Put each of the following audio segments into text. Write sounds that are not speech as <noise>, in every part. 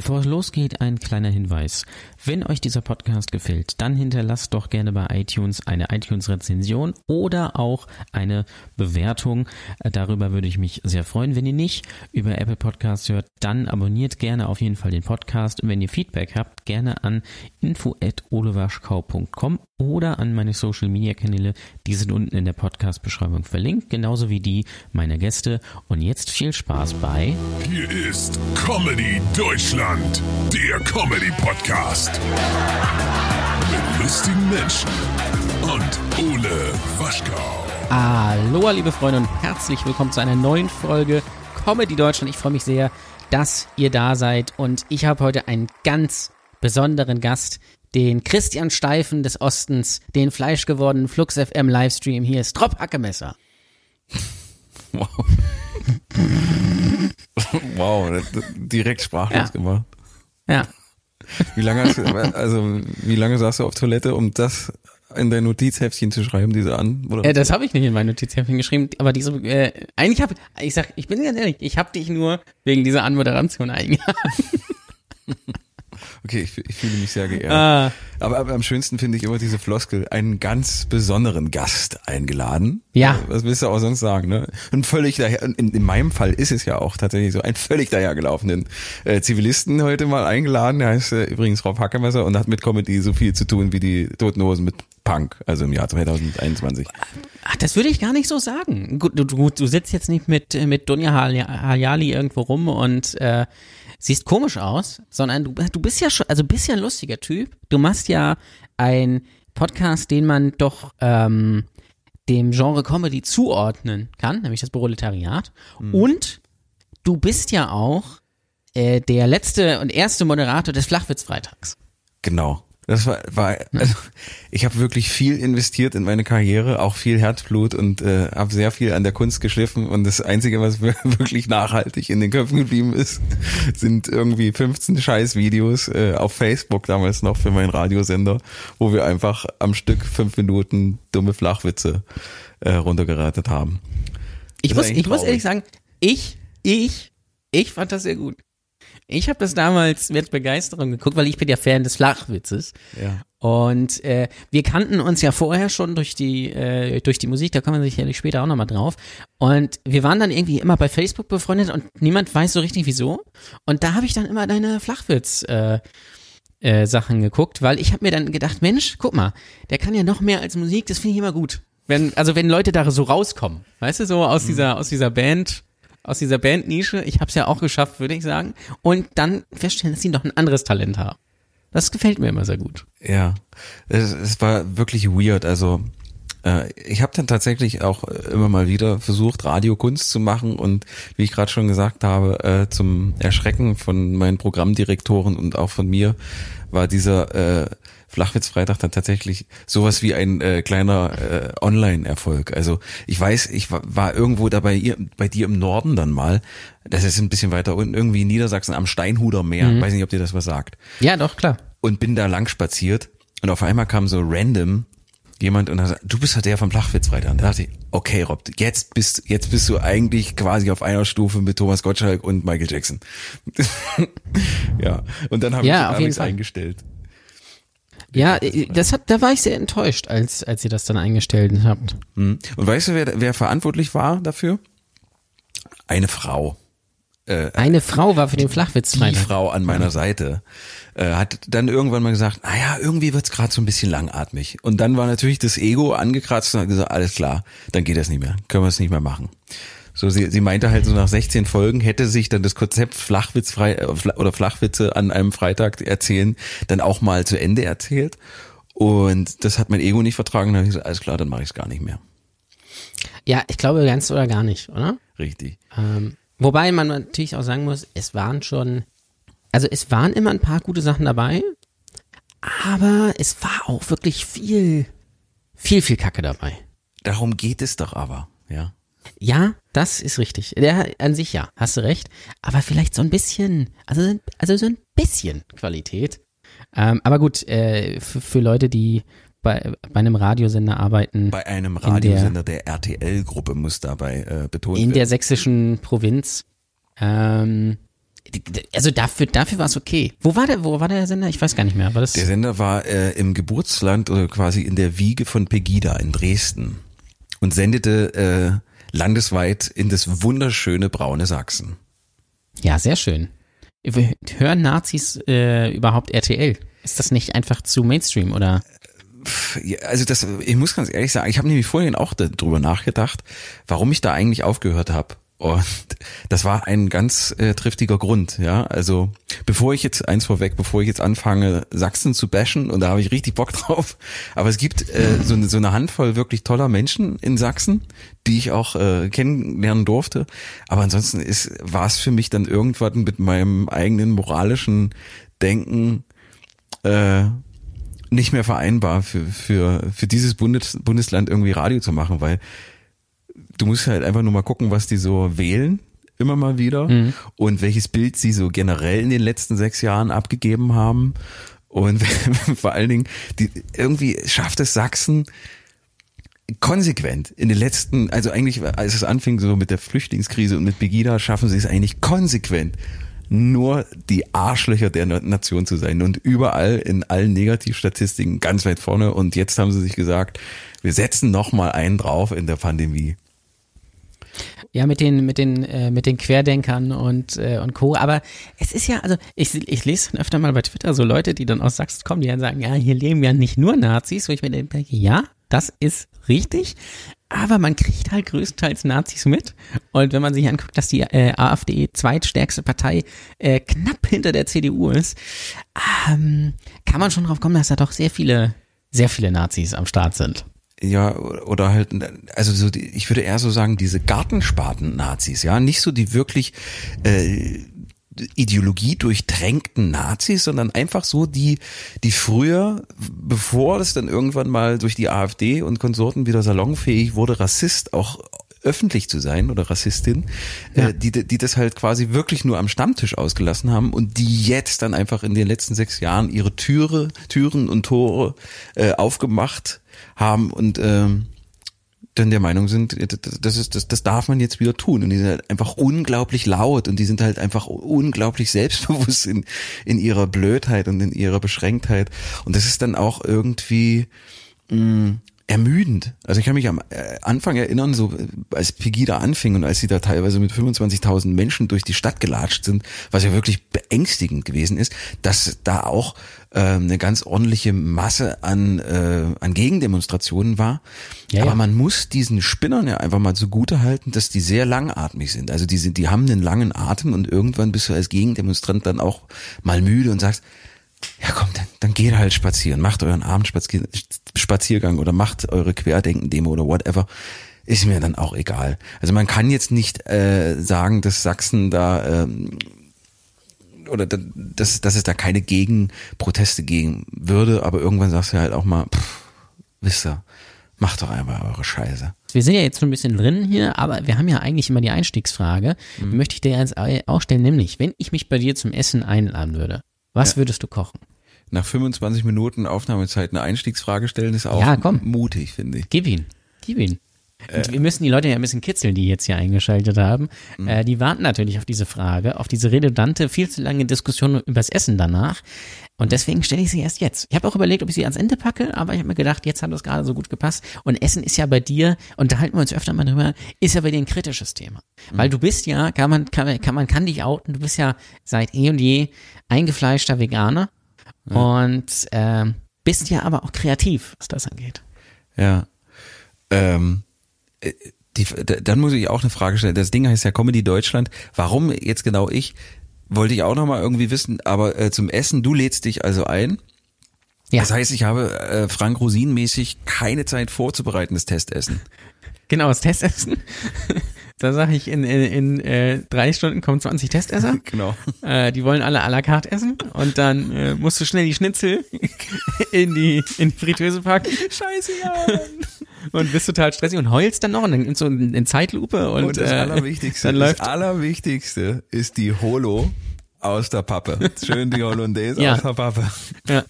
Bevor es losgeht, ein kleiner Hinweis. Wenn euch dieser Podcast gefällt, dann hinterlasst doch gerne bei iTunes eine iTunes-Rezension oder auch eine Bewertung. Äh, Darüber würde ich mich sehr freuen. Wenn ihr nicht über Apple Podcasts hört, dann abonniert gerne auf jeden Fall den Podcast. Und wenn ihr Feedback habt, gerne an info.olewaschkau.com oder an meine Social Media Kanäle. Die sind unten in der Podcast-Beschreibung verlinkt, genauso wie die meiner Gäste. Und jetzt viel Spaß bei Hier ist Comedy Deutschland, der Comedy Podcast. Mit lustigen Menschen und Ole Waschkau. Aloha, liebe Freunde, und herzlich willkommen zu einer neuen Folge Comedy Deutschland. Ich freue mich sehr, dass ihr da seid. Und ich habe heute einen ganz besonderen Gast, den Christian Steifen des Ostens, den fleischgewordenen Flux FM Livestream. Hier ist Trop Hackemesser. Wow. <laughs> wow, direkt sprachlos Ja. gemacht. Ja. Wie lange hast du, also wie lange saßt du auf Toilette, um das in dein Notizheftchen zu schreiben, diese an? Oder? Äh, das habe ich nicht in mein Notizheft geschrieben, aber diese, äh, eigentlich habe ich sag, ich bin ganz ehrlich, ich habe dich nur wegen dieser Anmoderation eingeladen. <laughs> okay, ich, ich fühle mich sehr geehrt. Ah, Aber, aber am schönsten finde ich immer diese Floskel, einen ganz besonderen Gast eingeladen. Ja. Äh, Was willst du auch sonst sagen, ne? Ein völlig daher, in, in meinem Fall ist es ja auch tatsächlich so, einen völlig dahergelaufenen äh, Zivilisten heute mal eingeladen. Der heißt äh, übrigens Rob Hackemesser und hat mit Comedy so viel zu tun wie die Toten Hosen mit Punk, also im Jahr 2021. ach, das würde ich gar nicht so sagen. Gut, du, du, du sitzt jetzt nicht mit mit Dunja Hayali irgendwo rum und äh, siehst komisch aus, sondern du, du bist ja schon, also bist ja ein lustiger Typ. Du machst ja ein Podcast, den man doch ähm, dem Genre Comedy zuordnen kann, nämlich das Proletariat. Und du bist ja auch äh, der letzte und erste Moderator des Flachwitz-Freitags. Genau. Das war, war also ich habe wirklich viel investiert in meine Karriere, auch viel Herzblut und äh, habe sehr viel an der Kunst geschliffen und das Einzige, was mir <laughs> wirklich nachhaltig in den Köpfen geblieben ist, sind irgendwie 15 Scheiß-Videos äh, auf Facebook damals noch für meinen Radiosender, wo wir einfach am Stück fünf Minuten dumme Flachwitze äh, runtergeratet haben. Ich Das muss, ich muss ehrlich sagen, ich, ich, ich fand das sehr gut. Ich habe das damals mit Begeisterung geguckt, weil ich bin ja Fan des Flachwitzes. Ja. Und äh, wir kannten uns ja vorher schon durch die äh, durch die Musik, da kommen wir sicherlich später auch nochmal drauf. Und wir waren dann irgendwie immer bei Facebook befreundet und niemand weiß so richtig wieso. Und da habe ich dann immer deine Flachwitz äh, äh, Sachen geguckt, weil ich habe mir dann gedacht, Mensch, guck mal, der kann ja noch mehr als Musik, das finde ich immer gut. Wenn, also wenn Leute da so rauskommen, weißt du, so aus dieser, aus dieser Band, aus dieser Bandnische, ich habe es ja auch geschafft, würde ich sagen, und dann feststellen, dass sie noch ein anderes Talent haben. Das gefällt mir immer sehr gut. Ja, es, es war wirklich weird. Also äh, ich habe dann tatsächlich auch immer mal wieder versucht, Radiokunst zu machen und wie ich gerade schon gesagt habe, äh, zum Erschrecken von meinen Programmdirektoren und auch von mir war dieser äh, Flachwitzfreitag dann tatsächlich sowas wie ein äh, kleiner äh, Online-Erfolg. Also ich weiß, ich war, irgendwo da bei, ihr, bei dir im Norden dann mal, das ist ein bisschen weiter unten, irgendwie in Niedersachsen am Steinhuder Meer. Weiß nicht, ob dir das was sagt Ja, doch, klar. und bin da lang spaziert und auf einmal kam so random jemand und hat gesagt, du bist ja der vom Flachwitzfreitag. Und da dachte ich, okay, Rob, jetzt bist, jetzt bist du eigentlich quasi auf einer Stufe mit Thomas Gottschalk und Michael Jackson. <laughs> ja, und dann habe Ja, ich hab eingestellt. Ja, äh, das hat, da war ich sehr enttäuscht, als, als ihr das dann eingestellt habt. Hm. Und weißt du, wer, wer verantwortlich war dafür? Eine Frau. Eine Frau war für den die Flachwitzfreitag. Frau an meiner Seite äh, hat dann irgendwann mal gesagt, naja, irgendwie wird's gerade so ein bisschen langatmig. Und dann war natürlich das Ego angekratzt und hat gesagt, alles klar, dann geht das nicht mehr, können wir es nicht mehr machen. So, sie, sie meinte halt so nach 16 Folgen hätte sich dann das Konzept Flachwitzfrei äh, Fla- oder Flachwitze an einem Freitag erzählen dann auch mal zu Ende erzählt. Und das hat mein Ego nicht vertragen. Dann habe ich gesagt, alles klar, dann mache ich es gar nicht mehr. Ja, ich glaube ganz oder gar nicht, oder? Richtig. Ähm, wobei man natürlich auch sagen muss, es waren schon, also es waren immer ein paar gute Sachen dabei, aber es war auch wirklich viel, viel, viel Kacke dabei. Darum geht es doch aber, ja. Ja, das ist richtig. Der an sich ja, hast du recht. Aber vielleicht so ein bisschen, also, also so ein bisschen Qualität. Ähm, aber gut, äh, für, für Leute, die bei, bei einem Radiosender arbeiten, Bei einem In der- Radiosender der, RTL-Gruppe muss dabei äh, betont in werden. der sächsischen Provinz, ähm, Also dafür, dafür war es okay. Wo war der, wo war der Sender? Ich weiß gar nicht mehr. War das? Der Sender war äh, im Geburtsland oder quasi in der Wiege von Pegida in Dresden und sendete äh, landesweit in das wunderschöne braune Sachsen. Ja, sehr schön. Hören Nazis äh, überhaupt RTL? Ist das nicht einfach zu Mainstream oder? Also das, ich muss ganz ehrlich sagen, ich habe nämlich vorhin auch darüber nachgedacht, warum ich da eigentlich aufgehört habe. Und das war ein ganz äh, triftiger Grund, ja. Also bevor ich jetzt eins vorweg, bevor ich jetzt anfange, Sachsen zu bashen, und da habe ich richtig Bock <laughs> drauf. Aber es gibt äh, so, eine, so eine Handvoll wirklich toller Menschen in Sachsen, die ich auch äh, kennenlernen durfte. Aber ansonsten ist war es für mich dann irgendwann mit meinem eigenen moralischen Denken äh, nicht mehr vereinbar für für für dieses Bundes, Bundesland irgendwie Radio zu machen, weil du musst halt einfach nur mal gucken, was die so wählen immer mal wieder mhm. und welches Bild sie so generell in den letzten sechs Jahren abgegeben haben. Und <laughs> vor allen Dingen, die, irgendwie schafft es Sachsen konsequent in den letzten, also eigentlich, als es anfing so mit der Flüchtlingskrise und mit Begida, schaffen sie es eigentlich konsequent nur die Arschlöcher der Nation zu sein und überall in allen Negativstatistiken ganz weit vorne. Und jetzt haben sie sich gesagt, wir setzen noch mal einen drauf in der Pandemie. Ja, mit den, mit den, äh, mit den Querdenkern und, äh, und Co. Aber es ist ja, also ich, ich lese öfter mal bei Twitter so Leute, die dann aus Sachsen kommen, die dann sagen, ja, hier leben ja nicht nur Nazis, wo ich mir denke, ja, das ist richtig. Aber man kriegt halt größtenteils Nazis mit. Und wenn man sich anguckt, dass die äh, AfD zweitstärkste Partei äh, knapp hinter der CDU ist, ähm, kann man schon drauf kommen, dass da doch sehr viele, sehr viele Nazis am Start sind ja, oder halt, also so, die, ich würde eher so sagen, diese Gartenspaten-Nazis, ja, nicht so die wirklich äh, Ideologie durchtränkten Nazis, sondern einfach so die, die früher, bevor das dann irgendwann mal durch die AfD und Konsorten wieder salonfähig wurde, Rassist auch öffentlich zu sein oder Rassistin, ja. äh, die, die das halt quasi wirklich nur am Stammtisch ausgelassen haben und die jetzt dann einfach in den letzten sechs Jahren ihre Türe, Türen und Tore äh, aufgemacht haben und ähm, dann der Meinung sind, das ist, das, das darf man jetzt wieder tun. Und die sind halt einfach unglaublich laut und die sind halt einfach unglaublich <laughs> selbstbewusst in, in ihrer Blödheit und in ihrer Beschränktheit. Und das ist dann auch irgendwie, mh, ermüdend. Also ich kann mich am äh, Anfang erinnern, so als Pegida anfing und als sie da teilweise mit 25.000 Menschen durch die Stadt gelatscht sind, was ja wirklich beängstigend gewesen ist, dass da auch äh, eine ganz ordentliche Masse an, äh, an Gegendemonstrationen war. Ja, Aber ja. man muss diesen Spinnern ja einfach mal zugute halten, dass die sehr langatmig sind. Also die sind, die haben einen langen Atem und irgendwann bist du als Gegendemonstrant dann auch mal müde und sagst, ja komm, dann, dann geht halt spazieren, macht euren Abendspaziergang oder macht eure Querdenken-Demo oder whatever. Ist mir dann auch egal. Also man kann jetzt nicht äh, sagen, dass Sachsen da ähm, oder dass, dass es da keine Gegenproteste geben würde, aber irgendwann sagst du halt auch mal, pff, wisst ihr, macht doch einfach eure Scheiße. Wir sind ja jetzt schon ein bisschen drin hier, aber wir haben ja eigentlich immer die Einstiegsfrage. Mhm. Die möchte ich dir jetzt auch stellen, nämlich, wenn ich mich bei dir zum Essen einladen würde, was ja. würdest du kochen? Nach 25 Minuten Aufnahmezeit eine Einstiegsfrage stellen ist auch ja, mutig, finde ich. Gib ihn. Gib ihn. Und wir müssen die Leute ja ein bisschen kitzeln, die jetzt hier eingeschaltet haben. Mhm. Äh, die warten natürlich auf diese Frage, auf diese redundante, viel zu lange Diskussion übers Essen danach. Und deswegen stelle ich sie erst jetzt. Ich habe auch überlegt, ob ich sie ans Ende packe, aber ich habe mir gedacht, jetzt hat das gerade so gut gepasst. Und Essen ist ja bei dir, und da halten wir uns öfter mal drüber, ist ja bei dir ein kritisches Thema. Mhm. Weil du bist ja, kann man, kann, kann man kann dich outen, du bist ja seit eh und je eingefleischter Veganer ja. und äh, bist ja aber auch kreativ, was das angeht. Ja. Ähm, äh, die, dann muss ich auch eine Frage stellen. Das Ding heißt ja Comedy Deutschland. Warum jetzt genau ich? Wollte ich auch noch mal irgendwie wissen. Aber äh, zum Essen, du lädst dich also ein. Ja. Das heißt, ich habe äh, Frank Rosin mäßig keine Zeit vorzubereiten, das Testessen. Genau, das Testessen. <laughs> Da sage ich, in, in, in äh, drei Stunden kommen 20 Testesser. <laughs> Genau. Äh, die wollen alle à la carte essen. Und dann äh, musst du schnell die Schnitzel <laughs> in die, in die Fritteuse packen. Scheiße, ja. Und bist total stressig und heulst dann noch und dann nimmst du in, in Zeitlupe. Und, und das äh, Allerwichtigste, dann läuft das Allerwichtigste ist die Holo aus der Pappe. Schön die Hollandaise ja. aus der Pappe. Ja.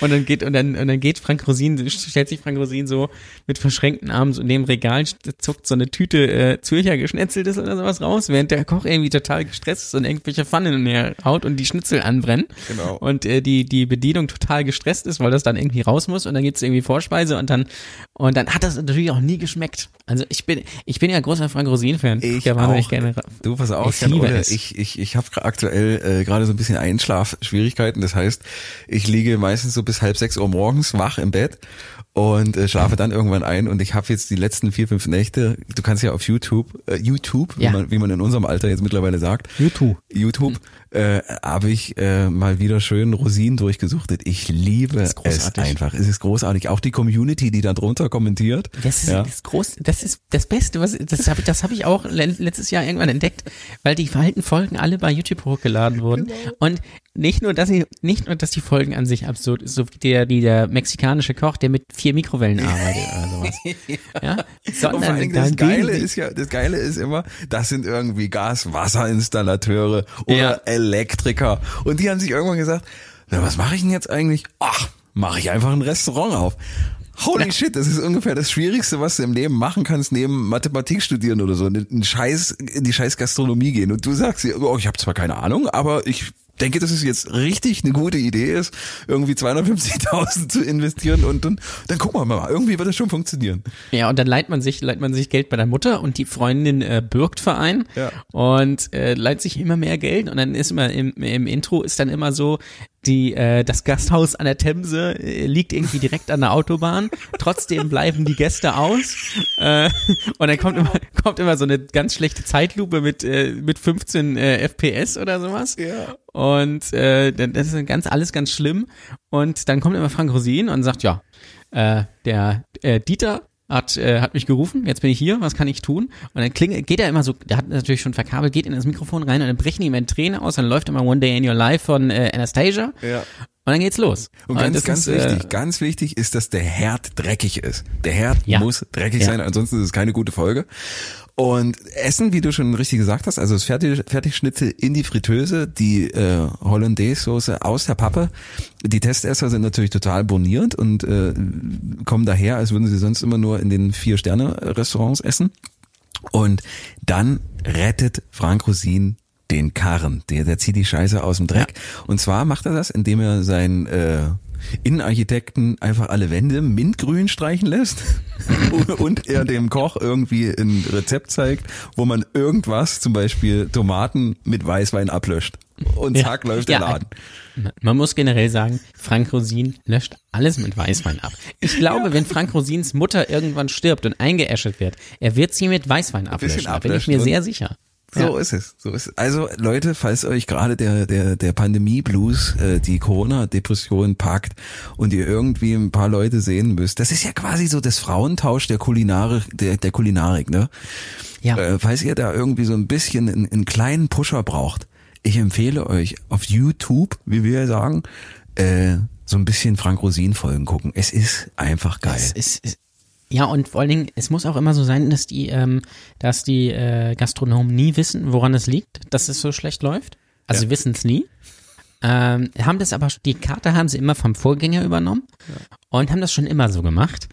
Und dann geht, und dann, und dann geht Frank Rosin, stellt sich Frank Rosin so mit verschränkten Armen so neben Regal, zuckt so eine Tüte äh, Zürcher Geschnetzeltes oder sowas raus, während der Koch irgendwie total gestresst ist und irgendwelche Pfannen in der haut und die Schnitzel anbrennen. Genau. Und äh, die, die Bedienung total gestresst ist, weil das dann irgendwie raus muss und dann gibt's irgendwie Vorspeise und dann, und dann hat das natürlich auch nie geschmeckt. Also ich bin, ich bin ja großer Frank Rosin-Fan. Ich Ja, auch. Gerne. Du, pass auf, Ich liebe es. ich, ich, ich habe aktuell äh, gerade so ein bisschen Einschlafschwierigkeiten. Das heißt, ich liege meistens so bis halb sechs Uhr morgens wach im Bett und äh, schlafe dann irgendwann ein. Und ich habe jetzt die letzten vier, fünf Nächte, du kannst ja auf YouTube, äh, YouTube, Ja. wie, man, wie man in unserem Alter jetzt mittlerweile sagt, YouTube. YouTube, äh, habe ich äh, mal wieder schön Rosinen durchgesuchtet. Ich liebe es einfach. Es ist großartig. Auch die Community, die da drunter kommentiert. Das ist ja. das groß, das ist das Beste, was das habe ich, das habe ich auch le- letztes Jahr irgendwann entdeckt, weil die alten Folgen alle bei YouTube hochgeladen wurden und nicht nur, dass sie nicht nur, dass die Folgen an sich absurd ist, so wie der, die der mexikanische Koch, der mit vier Mikrowellen <laughs> arbeitet oder sowas, ja, sondern allem da das Geile ist ja, das Geile ist immer, das sind irgendwie Gas-Wasser-Installateure oder Ja. Elektriker. Und die haben sich irgendwann gesagt, na, was mache ich denn jetzt eigentlich? Ach, mache ich einfach ein Restaurant auf. Holy shit, das ist ungefähr das Schwierigste, was du im Leben machen kannst, neben Mathematik studieren oder so, in, Scheiß, in die scheiß Gastronomie gehen. Und du sagst dir, oh, ich habe zwar keine Ahnung, aber ich denke, dass es jetzt richtig eine gute Idee ist, irgendwie 250.000 zu investieren und dann, dann gucken wir mal, irgendwie wird es schon funktionieren. Ja, und dann leiht man sich, leiht man sich Geld bei der Mutter und die Freundin äh, bürgt Verein Ja. und äh, leiht sich immer mehr Geld und dann ist immer im, im Intro ist dann immer so, die äh, das Gasthaus an der Themse äh, liegt irgendwie direkt an der Autobahn. Trotzdem bleiben die Gäste aus äh, und dann kommt immer kommt immer so eine ganz schlechte Zeitlupe mit äh, mit 15 äh, FPS oder sowas. Ja. Und äh, das ist ganz alles ganz schlimm. Und dann kommt immer Frank Rosin und sagt, ja, äh, der äh, Dieter hat, äh, hat mich gerufen, jetzt bin ich hier, was kann ich tun? Und dann klingt, geht er immer so, der hat natürlich schon verkabelt, geht in das Mikrofon rein und dann brechen ihm ein Träne aus, dann läuft immer One Day in Your Life von äh, Anastasia Ja. Und dann geht's los. Und ganz, das ganz ist, wichtig, Äh, ganz wichtig ist, dass der Herd dreckig ist. Der Herd Ja. muss dreckig Ja. sein, ansonsten ist es keine gute Folge. Und Essen, wie du schon richtig gesagt hast, also das Fertig, Fertigschnitzel in die Fritteuse, die äh, Hollandaise-Soße aus der Pappe. Die Testesser sind natürlich total bonierend und äh, kommen daher, als würden sie sonst immer nur in den Vier-Sterne-Restaurants essen. Und dann rettet Frank Rosin den Karren. Der, der zieht die Scheiße aus dem Dreck. Und zwar macht er das, indem er seinen äh, Innenarchitekten einfach alle Wände mintgrün streichen lässt <laughs> und er dem Koch irgendwie ein Rezept zeigt, wo man irgendwas, zum Beispiel Tomaten mit Weißwein ablöscht. Und Ja. zack, läuft Ja. der Laden. Man muss generell sagen, Frank Rosin löscht alles mit Weißwein ab. Ich glaube, wenn Frank Rosins Mutter irgendwann stirbt und eingeäschert wird, er wird sie mit Weißwein ablöschen. Da bin ich ablöschen mir sehr sicher. So Ja. ist es. So ist es. Also Leute, falls euch gerade der der der Pandemie Blues, äh, die Corona Depression packt und ihr irgendwie ein paar Leute sehen müsst, das ist ja quasi so das Frauentausch der Kulinarik der der Kulinarik, ne? Ja. Äh, falls ihr da irgendwie so ein bisschen einen, einen kleinen Pusher braucht, ich empfehle euch auf YouTube, wie wir sagen, äh, so ein bisschen Frank Rosin Folgen gucken. Es ist einfach geil. Es ist, ist, ja, und vor allen Dingen, es muss auch immer so sein, dass die, ähm, dass die äh, Gastronomen nie wissen, woran es liegt, dass es so schlecht läuft. Also sie wissen es nie. Ähm, haben das aber, die Karte haben sie immer vom Vorgänger übernommen und haben das schon immer so gemacht.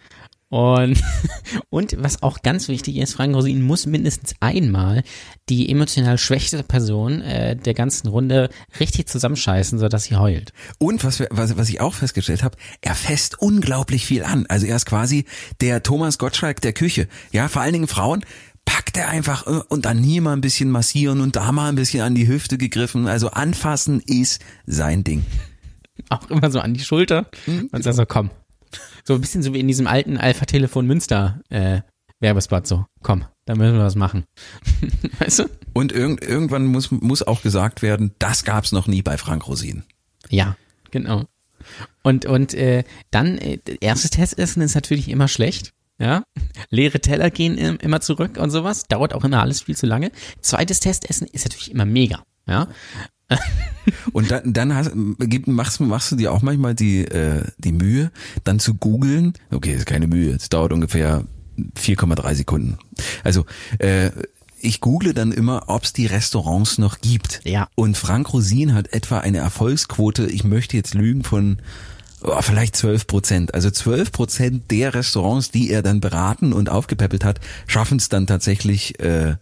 Und, <laughs> und was auch ganz wichtig ist, Frank Rosin muss mindestens einmal die emotional schwächste Person äh, der ganzen Runde richtig zusammenscheißen, sodass sie heult. Und was, wir, was, was ich auch festgestellt habe, er fässt unglaublich viel an. Also er ist quasi der Thomas Gottschalk der Küche. Ja, vor allen Dingen Frauen packt er einfach äh, und dann hier mal ein bisschen massieren und da mal ein bisschen an die Hüfte gegriffen. Also anfassen ist sein Ding. auch immer so an die Schulter und sagt so, komm. So ein bisschen so wie in diesem alten Alpha-Telefon Münster äh, Werbespot so, komm, da müssen wir was machen. <laughs> weißt du? Und irg irgendwann muss, muss auch gesagt werden, das gab's noch nie bei Frank Rosin. Ja, genau. Und, und äh, dann, äh, erstes Testessen ist natürlich immer schlecht. Ja, leere Teller gehen im, immer zurück und sowas. Dauert auch immer alles viel zu lange. Zweites Testessen ist natürlich immer mega. Ja, <laughs> Und dann, dann hast, machst, machst du dir auch manchmal die, äh, die Mühe, dann zu googeln. Okay, ist keine Mühe, es dauert ungefähr 4,3 Sekunden. Also, äh, ich google dann immer, ob es die Restaurants noch gibt. Ja. Und Frank Rosin hat etwa eine Erfolgsquote, ich möchte jetzt lügen, von oh, vielleicht 12 Prozent. Also 12 Prozent der Restaurants, die er dann beraten und aufgepäppelt hat, schaffen es dann tatsächlich äh,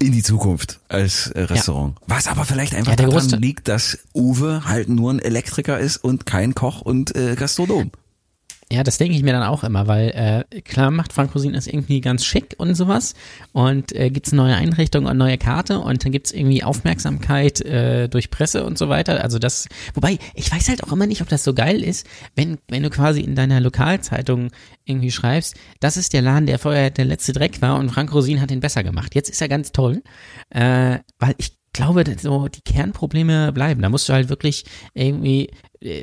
in die Zukunft als äh, Restaurant. Was aber vielleicht einfach Ja, daran liegt, dass Uwe halt nur ein Elektriker ist und kein Koch und äh, Gastronom. Ja, das denke ich mir dann auch immer, weil äh, klar macht Frank Rosin das irgendwie ganz schick und sowas und äh, gibt's neue Einrichtungen und neue Karte und dann gibt's irgendwie Aufmerksamkeit äh, durch Presse und so weiter. Also das, wobei ich weiß halt auch immer nicht, ob das so geil ist, wenn wenn du quasi in deiner Lokalzeitung irgendwie schreibst, das ist der Laden, der vorher der letzte Dreck war und Frank Rosin hat ihn besser gemacht. Jetzt ist er ganz toll, äh, weil ich glaube, so die Kernprobleme bleiben. Da musst du halt wirklich irgendwie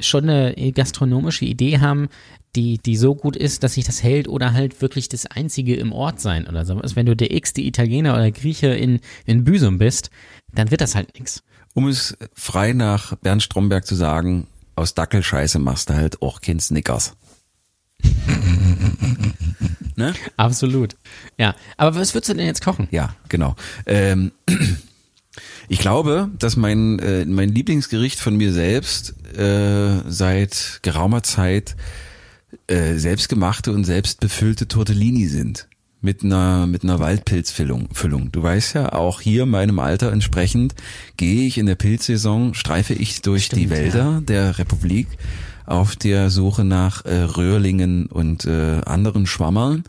schon eine gastronomische Idee haben, die, die so gut ist, dass sich das hält oder halt wirklich das einzige im Ort sein oder so. Also wenn du der x-te Italiener oder Grieche in, in Büsum bist, dann wird das halt nix. Um es frei nach Bernd Stromberg zu sagen, aus Dackelscheiße machst du halt auch kein Snickers. <laughs> ne? Absolut. Ja. Aber was würdest du denn jetzt kochen? Ja, genau. Ähm, ich glaube, dass mein, äh, mein Lieblingsgericht von mir selbst äh, seit geraumer Zeit äh, selbstgemachte und selbstbefüllte Tortellini sind. Mit einer, mit einer Waldpilzfüllung. Füllung. Du weißt ja, auch hier meinem Alter entsprechend gehe ich in der Pilzsaison, streife ich durch die Stimmt, Wälder der Republik auf der Suche nach äh, Röhrlingen und äh, anderen Schwammern.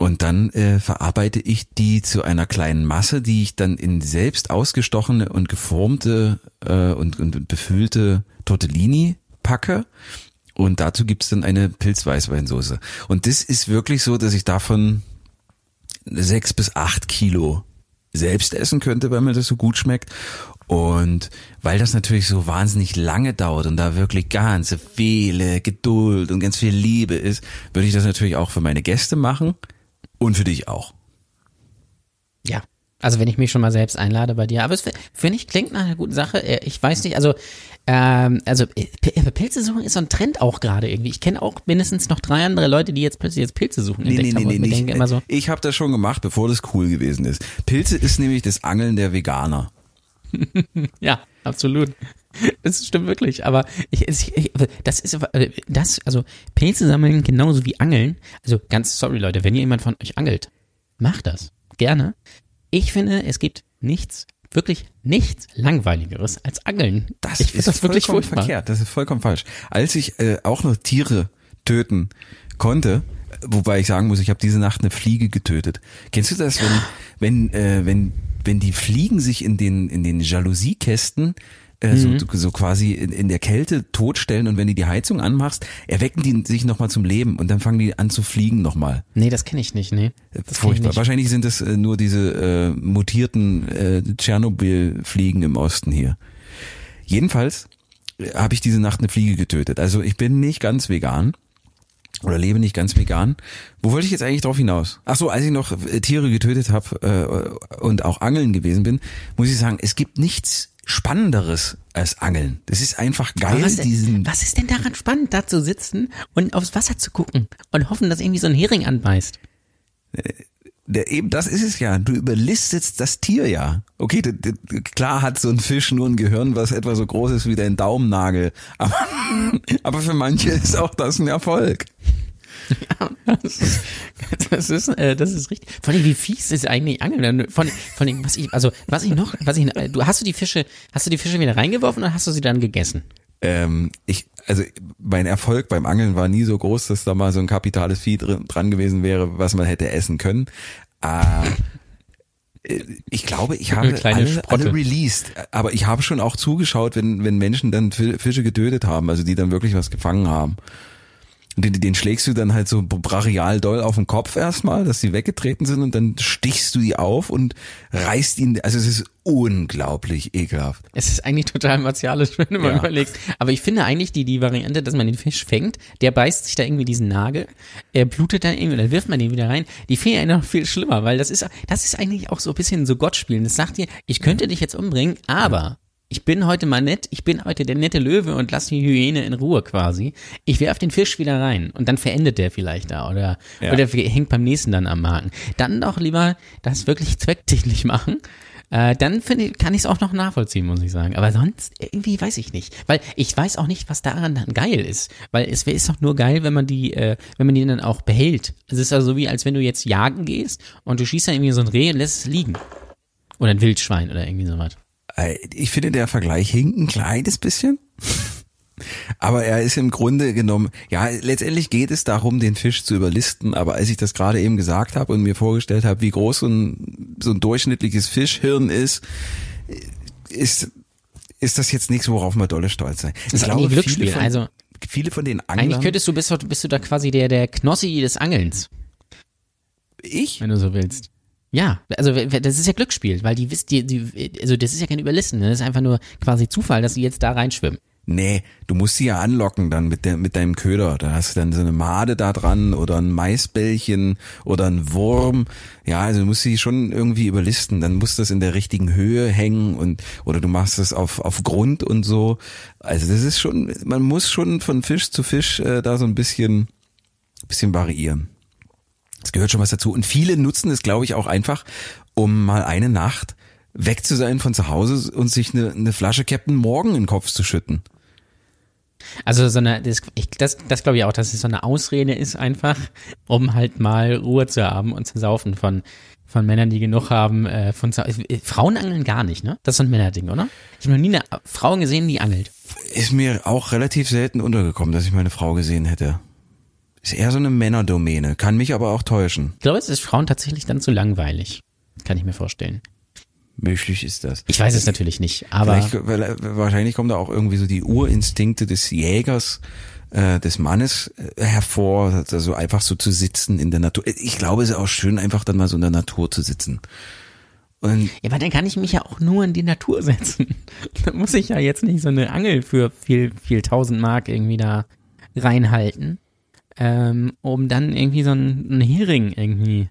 Und dann äh, verarbeite ich die zu einer kleinen Masse, die ich dann in selbst ausgestochene und geformte äh, und, und befüllte Tortellini packe. Und dazu gibt's dann eine Pilzweißweinsoße. Und das ist wirklich so, dass ich davon sechs bis acht Kilo selbst essen könnte, weil mir das so gut schmeckt. Und weil das natürlich so wahnsinnig lange dauert und da wirklich ganz viele Geduld und ganz viel Liebe ist, würde ich das natürlich auch für meine Gäste machen und für dich auch. Ja. Also wenn ich mich schon mal selbst einlade bei dir. Aber es finde ich klingt nach einer guten Sache. Äh, Ich weiß nicht, also ähm, also äh, P- Pilze suchen ist so ein Trend auch gerade irgendwie. Ich kenne auch mindestens noch drei andere Leute, die jetzt plötzlich jetzt Pilze suchen entdeckt haben. Und mir denke immer so, Ich habe das schon gemacht, bevor das cool gewesen ist. Pilze ist nämlich das Angeln der Veganer. <laughs> Ja, absolut. <laughs> Das stimmt wirklich. Aber ich, ich, das ist das, also Pilze sammeln genauso wie Angeln. Also ganz sorry Leute, wenn ihr jemand von euch angelt, macht das gerne. Ich finde, es gibt nichts, wirklich nichts langweiligeres als Angeln. Das ich ist das wirklich vollkommen furchtbar. verkehrt. Das ist vollkommen falsch. Als ich äh, auch noch Tiere töten konnte, wobei ich sagen muss, ich habe diese Nacht eine Fliege getötet. Kennst du das, wenn wenn äh, wenn wenn die Fliegen sich in den in den Jaloussiekästen äh, Mhm. so, so quasi in, in der Kälte totstellen und wenn du die Heizung anmachst, erwecken die sich nochmal zum Leben und dann fangen die an zu fliegen nochmal. Nee, das kenne ich nicht, nee. Das kenn ich Furchtbar. nicht. Wahrscheinlich sind es äh, nur diese äh, mutierten äh, Tschernobyl-Fliegen im Osten hier. Jedenfalls äh, habe ich diese Nacht eine Fliege getötet. Also ich bin nicht ganz vegan oder lebe nicht ganz vegan. Wo wollte ich jetzt eigentlich drauf hinaus? Ach so, als ich noch äh, Tiere getötet habe äh, und auch angeln gewesen bin, muss ich sagen, es gibt nichts Spannenderes als Angeln. Das ist einfach geil, was, diesen was ist denn daran spannend, da zu sitzen und aufs Wasser zu gucken und hoffen, dass irgendwie so ein Hering anbeißt? Der, eben, das ist es ja. Du überlistest das Tier ja. Okay, klar hat so ein Fisch nur ein Gehirn, was etwa so groß ist wie dein Daumennagel. Aber, <laughs> aber für manche ist auch das ein Erfolg. Das ist, das ist, äh, das ist richtig. Vor allem, wie fies ist eigentlich Angeln? Von, von dem, was ich, also, was ich noch, was ich, äh, du, hast du die Fische, hast du die Fische wieder reingeworfen oder hast du sie dann gegessen? Ähm, ich, also mein Erfolg beim Angeln war nie so groß, dass da mal so ein kapitales Vieh drin, dran gewesen wäre, was man hätte essen können. Äh, ich glaube, ich habe alle, alle released, aber ich habe schon auch zugeschaut, wenn, wenn Menschen dann Fi- Fische getötet haben, also die dann wirklich was gefangen haben. Und den, den schlägst du dann halt so brachial doll auf den Kopf erstmal, dass die weggetreten sind und dann stichst du die auf und reißt ihn, also es ist unglaublich ekelhaft. Es ist eigentlich total martialisch, <laughs> wenn du mal Ja. überlegst. Aber ich finde eigentlich die, die Variante, dass man den Fisch fängt, der beißt sich da irgendwie diesen Nagel, er blutet dann irgendwie, dann wirft man den wieder rein. Die finde ich noch viel schlimmer, weil das ist, das ist eigentlich auch so ein bisschen so Gott spielen. Das sagt dir, ich könnte dich jetzt umbringen, aber ich bin heute mal nett, ich bin heute der nette Löwe und lass die Hyäne in Ruhe quasi. Ich werf den Fisch wieder rein und dann verendet der vielleicht da oder, Ja. oder hängt beim nächsten dann am Haken. Dann doch lieber das wirklich <laughs> zweckdienlich machen äh, dann finde ich, kann ich es auch noch nachvollziehen, muss ich sagen. Aber sonst irgendwie weiß ich nicht, weil ich weiß auch nicht, was daran dann geil ist, weil es wäre ist doch nur geil, wenn man die, äh, wenn man die dann auch behält. Es ist also so wie, als wenn du jetzt jagen gehst und du schießt dann irgendwie so ein Reh und lässt es liegen oder ein Wildschwein oder irgendwie sowas. Äh, Ich finde, der Vergleich hinkt ein kleines bisschen. Aber er ist im Grunde genommen, ja, letztendlich geht es darum, den Fisch zu überlisten. Aber als ich das gerade eben gesagt habe und mir vorgestellt habe, wie groß so ein, so ein durchschnittliches Fischhirn ist, ist, ist das jetzt nichts, worauf man dolle stolz sein. Das ist eigentlich ein Glücksspiel. Viele von, Also viele von den eigentlich Anglern, könntest du bist, du- bist du da quasi der der Knossi des Angelns, ich, wenn du so willst. Ja, also das ist ja Glücksspiel, weil die wisst die, die also das ist ja kein Überlisten, das ist einfach nur quasi Zufall, dass sie jetzt da reinschwimmen. Nee, du musst sie ja anlocken dann mit, der, mit deinem Köder. Da hast du dann so eine Made da dran oder ein Maisbällchen oder ein Wurm. Ja, also du musst sie schon irgendwie überlisten. Dann muss das in der richtigen Höhe hängen und oder du machst das auf, auf Grund und so. Also das ist schon, man muss schon von Fisch zu Fisch äh, da so ein bisschen, bisschen variieren. Es gehört schon was dazu. Und viele nutzen es, glaube ich, auch einfach, um mal eine Nacht weg zu sein von zu Hause und sich eine, eine Flasche Captain Morgan in den Kopf zu schütten. Also so eine, das, ich, das, das glaube ich auch, dass es so eine Ausrede ist einfach, um halt mal Ruhe zu haben und zu saufen von, von Männern, die genug haben, äh, von äh, Frauen angeln gar nicht, ne? Das ist so ein Männerding, oder? Ich habe noch nie eine Frau gesehen, die angelt. Ist mir auch relativ selten untergekommen, dass ich meine Frau gesehen hätte. Ist eher so eine Männerdomäne, kann mich aber auch täuschen. Ich glaube, es ist Frauen tatsächlich dann zu langweilig. Kann ich mir vorstellen. Möglich ist das. Ich weiß es natürlich nicht, aber Vielleicht, weil, wahrscheinlich kommen da auch irgendwie so die Urinstinkte des Jägers, äh, des Mannes äh, hervor, also einfach so zu sitzen in der Natur. Ich glaube, es ist auch schön, einfach dann mal so in der Natur zu sitzen. Und Ja, aber dann kann ich mich ja auch nur in die Natur setzen. <laughs> Da muss ich ja jetzt nicht so eine Angel für viel, viel tausend Mark irgendwie da reinhalten, ähm, um dann irgendwie so einen, einen Hering irgendwie.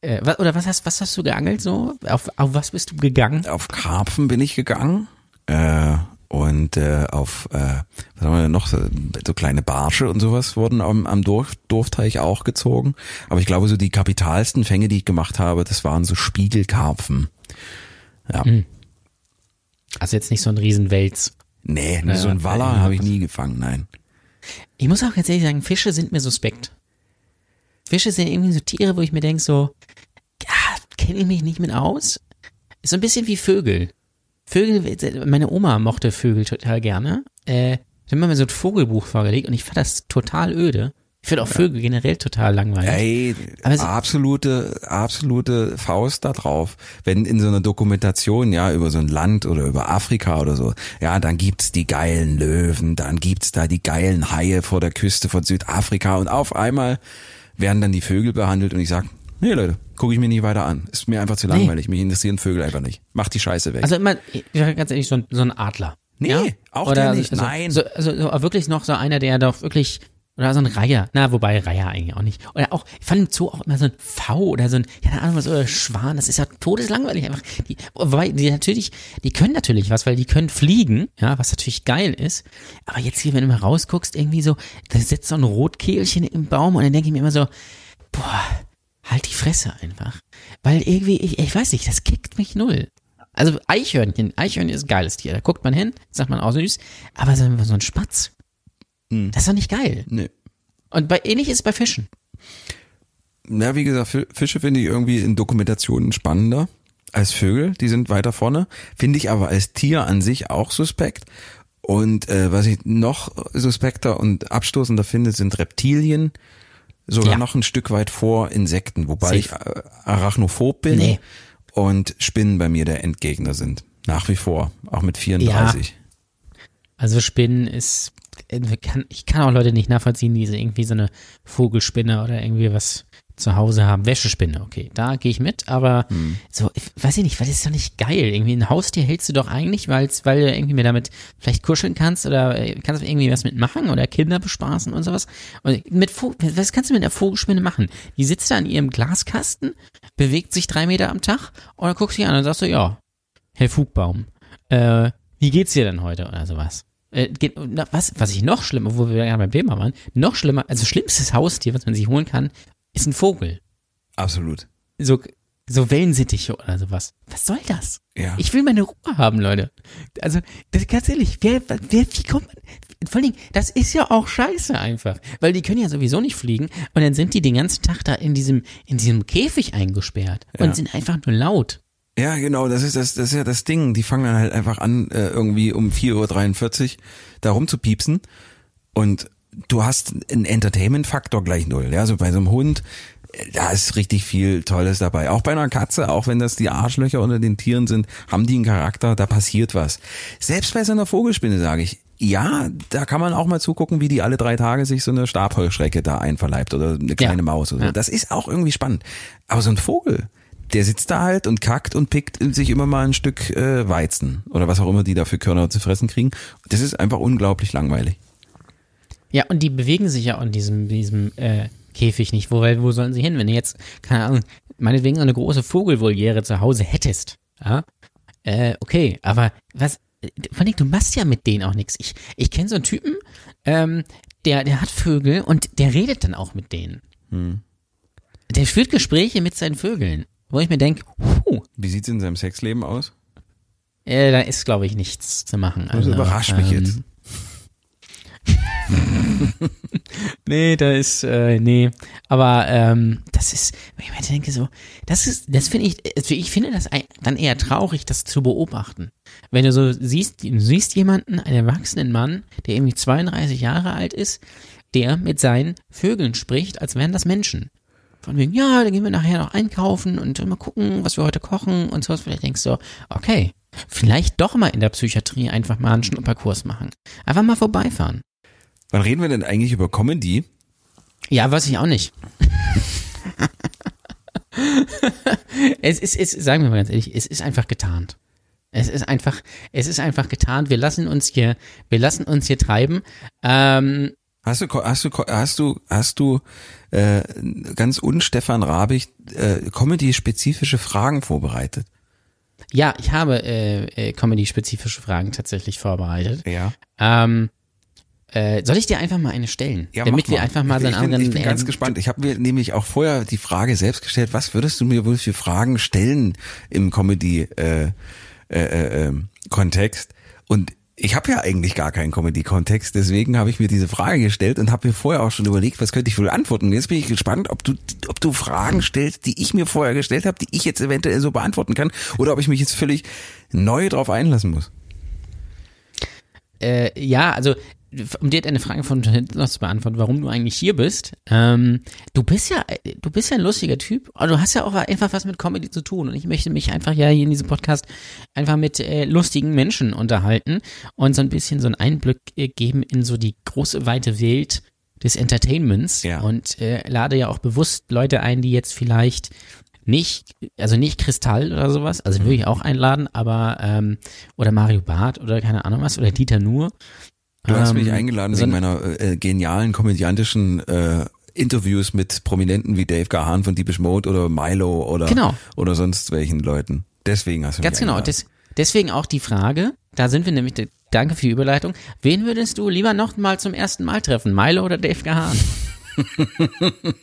Äh, wa- oder was hast, was hast du geangelt so? Auf, auf was bist du gegangen? auf Karpfen bin ich gegangen äh, und äh, auf äh, was haben wir denn noch so, so kleine Barsche und sowas wurden am, am Dorf, Dorfteich auch gezogen. Aber ich glaube, so die kapitalsten Fänge, die ich gemacht habe, das waren so Spiegelkarpfen. Ja, Also jetzt nicht so ein Riesenwels. nee, so ein Waller äh, habe ich nie gefangen, nein. Ich muss auch ganz ehrlich sagen, Fische sind mir suspekt. Fische sind irgendwie so Tiere, wo ich mir denke, so, ja, kenne ich mich nicht mit aus. Ist so ein bisschen wie Vögel. Vögel, meine Oma mochte Vögel total gerne. Äh, ich habe mir so ein Vogelbuch vorgelegt und ich fand das total öde. Ich finde auch Vögel generell total langweilig. Ey, Aber es- absolute, absolute Faust da drauf. Wenn in so einer Dokumentation, ja, über so ein Land oder über Afrika oder so, ja, dann gibt's die geilen Löwen, dann gibt's da die geilen Haie vor der Küste von Südafrika und auf einmal werden dann die Vögel behandelt und ich sag, nee Leute, gucke ich mir nie weiter an. Ist mir einfach zu langweilig. Mich interessieren Vögel einfach nicht. Mach die Scheiße weg. Also immer, ich sag ganz ehrlich, so ein, so ein Adler. Nee, ja? auch oder der nicht, so, nein. So, also, so wirklich noch so einer, der doch wirklich, oder so ein Reiher. Na, wobei Reiher eigentlich auch nicht. Oder auch, ich fand im Zoo auch immer so ein V oder so ein, ja, keine Ahnung was, oder Schwan, das ist ja todeslangweilig einfach. Die, wobei, die natürlich, die können natürlich was, weil die können fliegen, ja, was natürlich geil ist. Aber jetzt hier, wenn du mal rausguckst, irgendwie so, da sitzt so ein Rotkehlchen im Baum und dann denke ich mir immer so, boah, halt die Fresse einfach. Weil irgendwie, ich, ich weiß nicht, das kickt mich null. Also Eichhörnchen, Eichhörnchen ist ein geiles Tier. Da guckt man hin, sagt man auch süß, aber so, so ein Spatz, das ist doch nicht geil. nee. Und bei ähnlich ist es bei Fischen. Ja, wie gesagt, Fi- Fische finde ich irgendwie in Dokumentationen spannender als Vögel. Die sind weiter vorne. Finde ich aber als Tier an sich auch suspekt. Und äh, was ich noch suspekter und abstoßender finde, sind Reptilien. Sogar Ja. noch ein Stück weit vor Insekten, wobei Safe. ich arachnophob bin Nee. und Spinnen bei mir der Endgegner sind. Nach wie vor, auch mit 34. Also Spinnen ist, kann, ich kann auch Leute nicht nachvollziehen, die so irgendwie so eine Vogelspinne oder irgendwie was zu Hause haben. Wäschespinne, okay, da gehe ich mit, aber so, ich weiß ich nicht, weil das ist doch nicht geil. Irgendwie ein Haustier hältst du doch eigentlich, weil's, weil du irgendwie mir damit vielleicht kuscheln kannst oder äh, kannst du irgendwie was mitmachen oder Kinder bespaßen und sowas. Und mit Vo- was kannst du mit der Vogelspinne machen? Die sitzt da an ihrem Glaskasten, bewegt sich drei Meter am Tag und dann guckst du dich an und sagst du, ja, Herr Fugbaum, äh, wie geht's dir denn heute oder sowas? Äh, geht, na, was, was ich noch schlimmer, wo wir ja beim Thema waren, noch schlimmer, also schlimmstes Haustier, was man sich holen kann, ist ein Vogel. Absolut. So, So Wellensittiche oder sowas. Was soll das? Ja. Ich will meine Ruhe haben, Leute. Also, das, ganz ehrlich, wer, wer, wie kommt man, vor allen Dingen, das ist ja auch scheiße einfach. Weil die können ja sowieso nicht fliegen und dann sind die den ganzen Tag da in diesem, in diesem Käfig eingesperrt Ja. und sind einfach nur laut. Ja, genau, das ist das, das ist ja das Ding. Die fangen dann halt einfach an, äh, irgendwie um 4.43 Uhr da rumzupiepsen. Und du hast einen Entertainment-Faktor gleich null. Ja, so bei so einem Hund, äh, da ist richtig viel Tolles dabei. Auch bei einer Katze, auch wenn das die Arschlöcher unter den Tieren sind, haben die einen Charakter, da passiert was. Selbst bei so einer Vogelspinne sage ich, ja, da kann man auch mal zugucken, wie die alle drei Tage sich so eine Stabheuschrecke da einverleibt oder eine kleine Ja. Maus oder so. Ja. Das ist auch irgendwie spannend. Aber so ein Vogel, der sitzt da halt und kackt und pickt sich immer mal ein Stück äh, Weizen oder was auch immer die da für Körner zu fressen kriegen. Das ist einfach unglaublich langweilig. Ja, und die bewegen sich ja auch in diesem, diesem äh, Käfig nicht. Wo, wo sollen sie hin? Wenn du jetzt, keine Ahnung, meinetwegen so eine große Vogelvoliere zu Hause hättest, ja, äh, okay, aber was, vor allem, du machst ja mit denen auch nichts. Ich, ich kenne so einen Typen, ähm, der, der hat Vögel und der redet dann auch mit denen. Der führt Gespräche mit seinen Vögeln, wo ich mir denke, puh, Wie sieht's in seinem Sexleben aus? äh, da ist, glaube ich, nichts zu machen. Das Also, überrascht mich ähm, jetzt. <laughs> Nee, da ist, äh, nee. Aber ähm, das ist, wenn ich mir denke so, das ist, das finde ich, also ich finde das dann eher traurig, das zu beobachten. Wenn du so siehst, du siehst jemanden, einen erwachsenen Mann, der irgendwie 32 Jahre alt ist, der mit seinen Vögeln spricht, als wären das Menschen. Von wegen, ja, dann gehen wir nachher noch einkaufen und mal gucken, was wir heute kochen und sowas. Vielleicht denkst du, okay, vielleicht doch mal in der Psychiatrie einfach mal einen Schnupperkurs machen. Einfach mal vorbeifahren. Wann reden wir denn eigentlich über Comedy? Ja, weiß ich auch nicht. <laughs> es ist, es, sagen wir mal ganz ehrlich, es ist einfach getarnt. Es ist einfach, es ist einfach getarnt. Wir lassen uns hier, wir lassen uns hier treiben. Ähm, Hast du, hast du, hast du, hast du äh, ganz un-Stefan Rabich äh, Comedy-spezifische Fragen vorbereitet? ja, ich habe äh, äh, Comedy-spezifische Fragen tatsächlich vorbereitet. Ja. Ähm, äh, soll ich dir einfach mal eine stellen? Ja, damit wir einfach mal ich bin, anderen. Ich bin ganz ähm, gespannt. Ich habe mir nämlich auch vorher die Frage selbst gestellt, was würdest du mir wohl für Fragen stellen im Comedy-Kontext? Äh, äh, äh, Kontext? Und ich habe ja eigentlich gar keinen Comedy-Kontext, deswegen habe ich mir diese Frage gestellt und habe mir vorher auch schon überlegt, was könnte ich wohl antworten. Jetzt bin ich gespannt, ob du, ob du Fragen stellst, die ich mir vorher gestellt habe, die ich jetzt eventuell so beantworten kann, oder ob ich mich jetzt völlig neu drauf einlassen muss. Äh, ja, also um dir eine Frage von hinten noch zu beantworten, warum du eigentlich hier bist. Ähm, du bist ja, du bist ja ein lustiger Typ, aber du hast ja auch einfach was mit Comedy zu tun. Und ich möchte mich einfach ja hier in diesem Podcast einfach mit äh, lustigen Menschen unterhalten und so ein bisschen so einen Einblick äh, geben in so die große weite Welt des Entertainments Ja. und äh, lade ja auch bewusst Leute ein, die jetzt vielleicht nicht, also nicht Kristall oder sowas, also würde ich auch einladen, aber ähm, oder Mario Barth oder keine Ahnung was oder Dieter Nuhr. Du hast Ähm, mich eingeladen so wegen ein- meiner äh, genialen komödiantischen äh, Interviews mit Prominenten wie Dave Gahan von Deepish Mode oder Milo oder Genau. oder sonst welchen Leuten. Deswegen hast du Ganz mich genau. eingeladen. Des, deswegen auch die Frage, da sind wir nämlich, danke für die Überleitung, wen würdest du lieber noch mal zum ersten Mal treffen, Milo oder Dave Gahan? <laughs>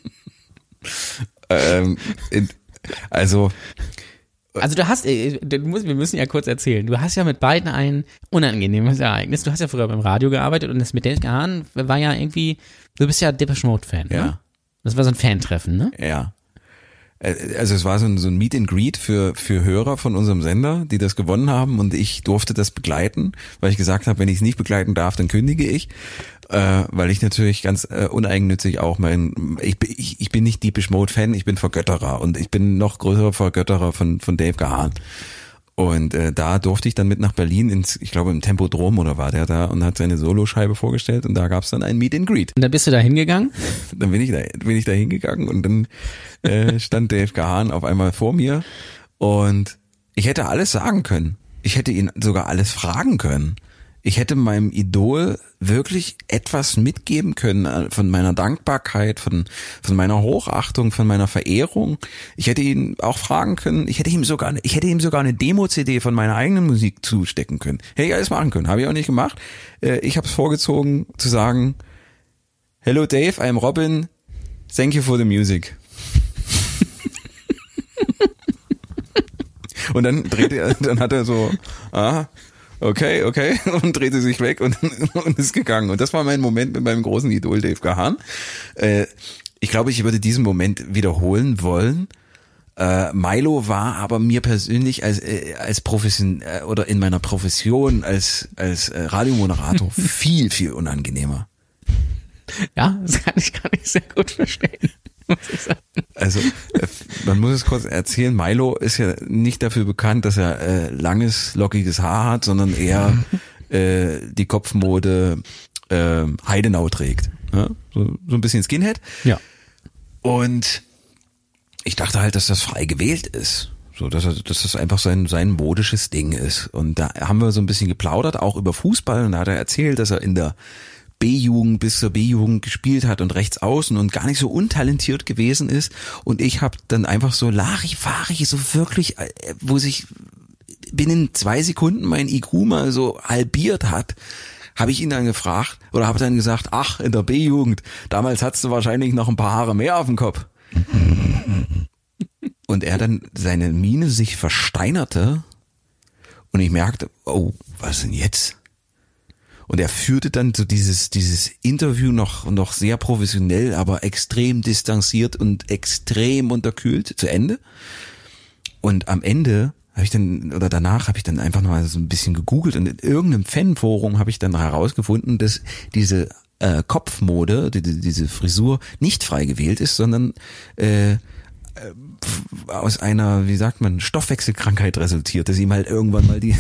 <laughs> ähm, in, also Also du hast, äh, du musst, wir müssen ja kurz erzählen, du hast ja mit beiden ein unangenehmes Ereignis. Du hast ja früher beim Radio gearbeitet und das mit Dave Gahan war ja irgendwie, du bist ja Depeche Mode Fan, Ja. ne? Das war so ein Fan-Treffen, ne? ja. Äh, Also es war so ein, so ein Meet and Greet für, für Hörer von unserem Sender, die das gewonnen haben und ich durfte das begleiten, weil ich gesagt habe, wenn ich es nicht begleiten darf, dann kündige ich, äh, weil ich natürlich ganz äh, uneigennützig auch mein, ich, bin- ich, ich bin nicht Deepish Mode Fan, ich bin Vergötterer und ich bin noch größerer Vergötterer von, von Dave Gahan. Und äh, da durfte ich dann mit nach Berlin ins, ich glaube im Tempodrom oder war der da und hat seine Soloscheibe vorgestellt und da gab es dann ein Meet and Greet. Und dann bist du da hingegangen? <laughs> Dann bin ich da, bin ich da hingegangen und dann äh, stand Dave Gahan auf einmal vor mir und ich hätte alles sagen können. Ich hätte ihn sogar alles fragen können. Ich hätte meinem Idol wirklich etwas mitgeben können äh, von meiner Dankbarkeit, von, von meiner Hochachtung, von meiner Verehrung. Ich hätte ihn auch fragen können, ich hätte ihm sogar, ich hätte ihm sogar eine Demo-CD von meiner eigenen Musik zustecken können. Hätte ich alles machen können, habe ich auch nicht gemacht. Äh, Ich habe es vorgezogen zu sagen, Hello Dave, I'm Robin. Thank you for the music. <laughs> Und dann dreht er, dann hat er so, ah, okay, okay, <laughs> und drehte sich weg und, <laughs> und ist gegangen. Und das war mein Moment mit meinem großen Idol Dave Gahan. Äh, ich glaube, ich würde diesen Moment wiederholen wollen. Äh, Milo war aber mir persönlich als äh, als Profession äh, oder in meiner Profession als als äh, Radiomoderator <laughs> viel viel unangenehmer. Ja, das kann ich gar nicht sehr gut verstehen. Also äh, man muss es kurz erzählen. Milo ist ja nicht dafür bekannt, dass er äh, langes lockiges Haar hat, sondern eher <laughs> äh, die Kopfmode äh, Heidenau trägt. Ja? So, so ein bisschen Skinhead. Ja. Und ich dachte halt, dass das frei gewählt ist. So, dass, er, dass das einfach sein, sein modisches Ding ist. Und da haben wir so ein bisschen geplaudert, auch über Fußball. Und da hat er erzählt, dass er in der B-Jugend bis zur B-Jugend gespielt hat und rechts außen und gar nicht so untalentiert gewesen ist. Und ich habe dann einfach so Larifari, so wirklich, äh, wo sich binnen zwei Sekunden mein IQ mal so halbiert hat, habe ich ihn dann gefragt oder habe dann gesagt, ach, in der B-Jugend, damals hattest du wahrscheinlich noch ein paar Haare mehr auf dem Kopf. <laughs> Und er dann seine Miene sich versteinerte und ich merkte, oh, was denn jetzt? Und er führte dann so dieses, dieses Interview noch, noch sehr professionell, aber extrem distanziert und extrem unterkühlt zu Ende. Und am Ende habe ich dann, oder danach habe ich dann einfach noch mal so ein bisschen gegoogelt und in irgendeinem Fanforum habe ich dann herausgefunden, dass diese äh, Kopfmode, die, die, diese Frisur nicht frei gewählt ist, sondern äh, aus einer, wie sagt man, Stoffwechselkrankheit resultiert, dass ihm halt irgendwann mal die,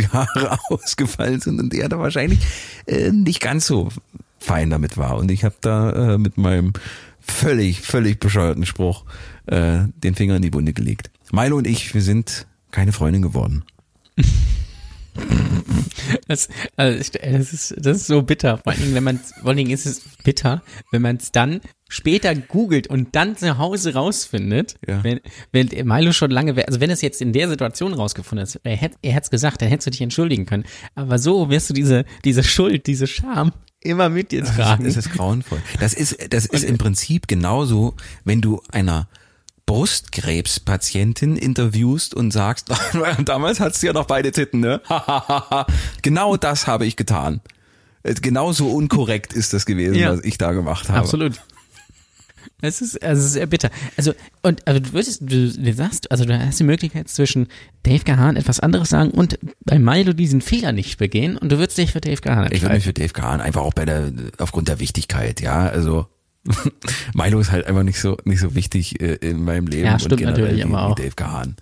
die Haare <laughs> ausgefallen sind und er da wahrscheinlich äh, nicht ganz so fein damit war. Und ich habe da äh, mit meinem völlig, völlig bescheuerten Spruch äh, den Finger in die Wunde gelegt. Milo und ich, wir sind keine Freundin geworden. <laughs> <laughs> Das, also das, ist, das ist so bitter. Vor allen Dingen, wenn man vor allen Dingen ist es bitter, wenn man es dann später googelt und dann zu Hause rausfindet, Ja. wenn, wenn Milo schon lange, wär- also wenn es jetzt in der Situation rausgefunden ist, er hätte er es gesagt, dann hättest du dich entschuldigen können. Aber so wirst du diese, diese Schuld, diese Scham immer mit dir tragen. Das ist grauenvoll. Das ist, das ist im Prinzip genauso, wenn du einer Brustkrebspatientin interviewst und sagst, <laughs> damals hattest du ja noch beide Titten, ne? <laughs> genau das habe ich getan. Äh, Genauso unkorrekt ist das gewesen, Ja. was ich da gemacht habe. Absolut. Es ist, also es ist sehr bitter. Also, und also du würdest, du, du sagst, also du hast die Möglichkeit zwischen Dave Gahan etwas anderes sagen und bei Milo diesen Fehler nicht begehen und du würdest dich für Dave Gahan Ich würde mich entscheiden. für Dave Kahn einfach auch bei der, aufgrund der Wichtigkeit, ja, also <laughs> Milo ist halt einfach nicht so, nicht so wichtig äh, in meinem Leben Ja, stimmt und generell natürlich, wie auch. Dave Kahn.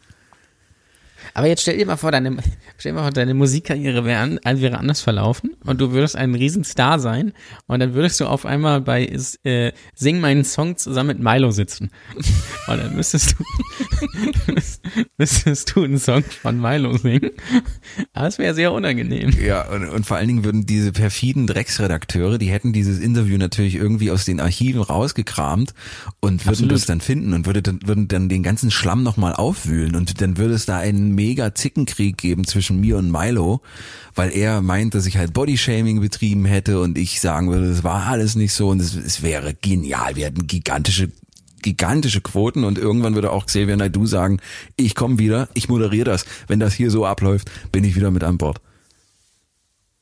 Aber jetzt stell dir mal vor, deine, stell dir mal vor, deine Musikkarriere wäre, wäre anders verlaufen und du würdest ein Riesenstar sein und dann würdest du auf einmal bei äh, Sing meinen Song zusammen mit Milo sitzen. Und dann müsstest du, <laughs> müsstest du einen Song von Milo singen. Aber es wäre sehr unangenehm. Ja, und, und vor allen Dingen würden diese perfiden Drecksredakteure, die hätten dieses Interview natürlich irgendwie aus den Archiven rausgekramt und würden Absolut. das dann finden und würde dann, würden dann den ganzen Schlamm nochmal aufwühlen und dann würde es da einen mega Zickenkrieg geben zwischen mir und Milo, weil er meint, dass ich halt Bodyshaming betrieben hätte und ich sagen würde, das war alles nicht so und es, wäre genial. Wir hätten gigantische gigantische Quoten und irgendwann würde auch Xavier Naidoo sagen, ich komme wieder, ich moderiere das. Wenn das hier so abläuft, bin ich wieder mit an Bord.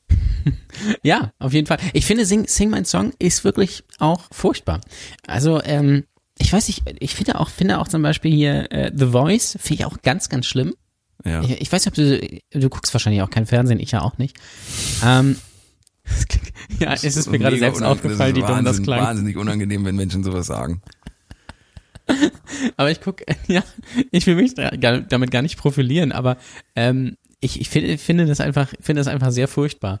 <laughs> Ja, auf jeden Fall. Ich finde, Sing, Sing mein Song ist wirklich auch furchtbar. Also, ähm, ich weiß nicht, ich finde auch, finde auch zum Beispiel hier äh, The Voice, finde ich auch ganz, ganz schlimm. Ja. Ich, ich weiß nicht, ob du, du guckst wahrscheinlich auch kein Fernsehen, ich ja auch nicht. Ähm, <laughs> ja, es ist mir gerade selbst aufgefallen, wie ist dumm das klang. Wahnsinnig unangenehm, wenn Menschen sowas sagen. Aber ich guck, <laughs> ja, ich will mich da, gar, damit gar nicht profilieren, aber ähm, ich, ich finde, finde das einfach, finde das einfach sehr furchtbar.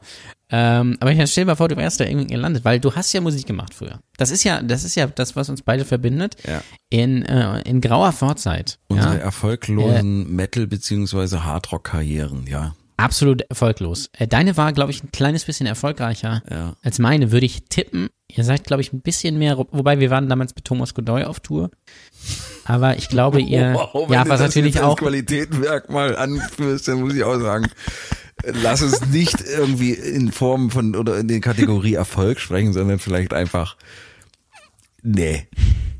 Ähm, aber ich stell dir mal vor, du wärst da irgendwie gelandet, weil du hast ja Musik gemacht früher. Das ist ja, das ist ja das, was uns beide verbindet. Ja. In, äh, in grauer Vorzeit. Unsere ja, erfolglosen Metal- beziehungsweise Hardrock-Karrieren, ja. absolut erfolglos. Äh, deine war, glaube ich, ein kleines bisschen erfolgreicher Ja. als meine, würde ich tippen. Ihr seid, glaube ich, ein bisschen mehr, wobei wir waren damals mit Thomas Godoy auf Tour. Aber ich glaube, ihr, <laughs> ja, was natürlich auch, Qualitätsmerkmal anführst, dann muss ich auch sagen, lass es nicht irgendwie in Form von oder in der Kategorie Erfolg sprechen, sondern vielleicht einfach, nee,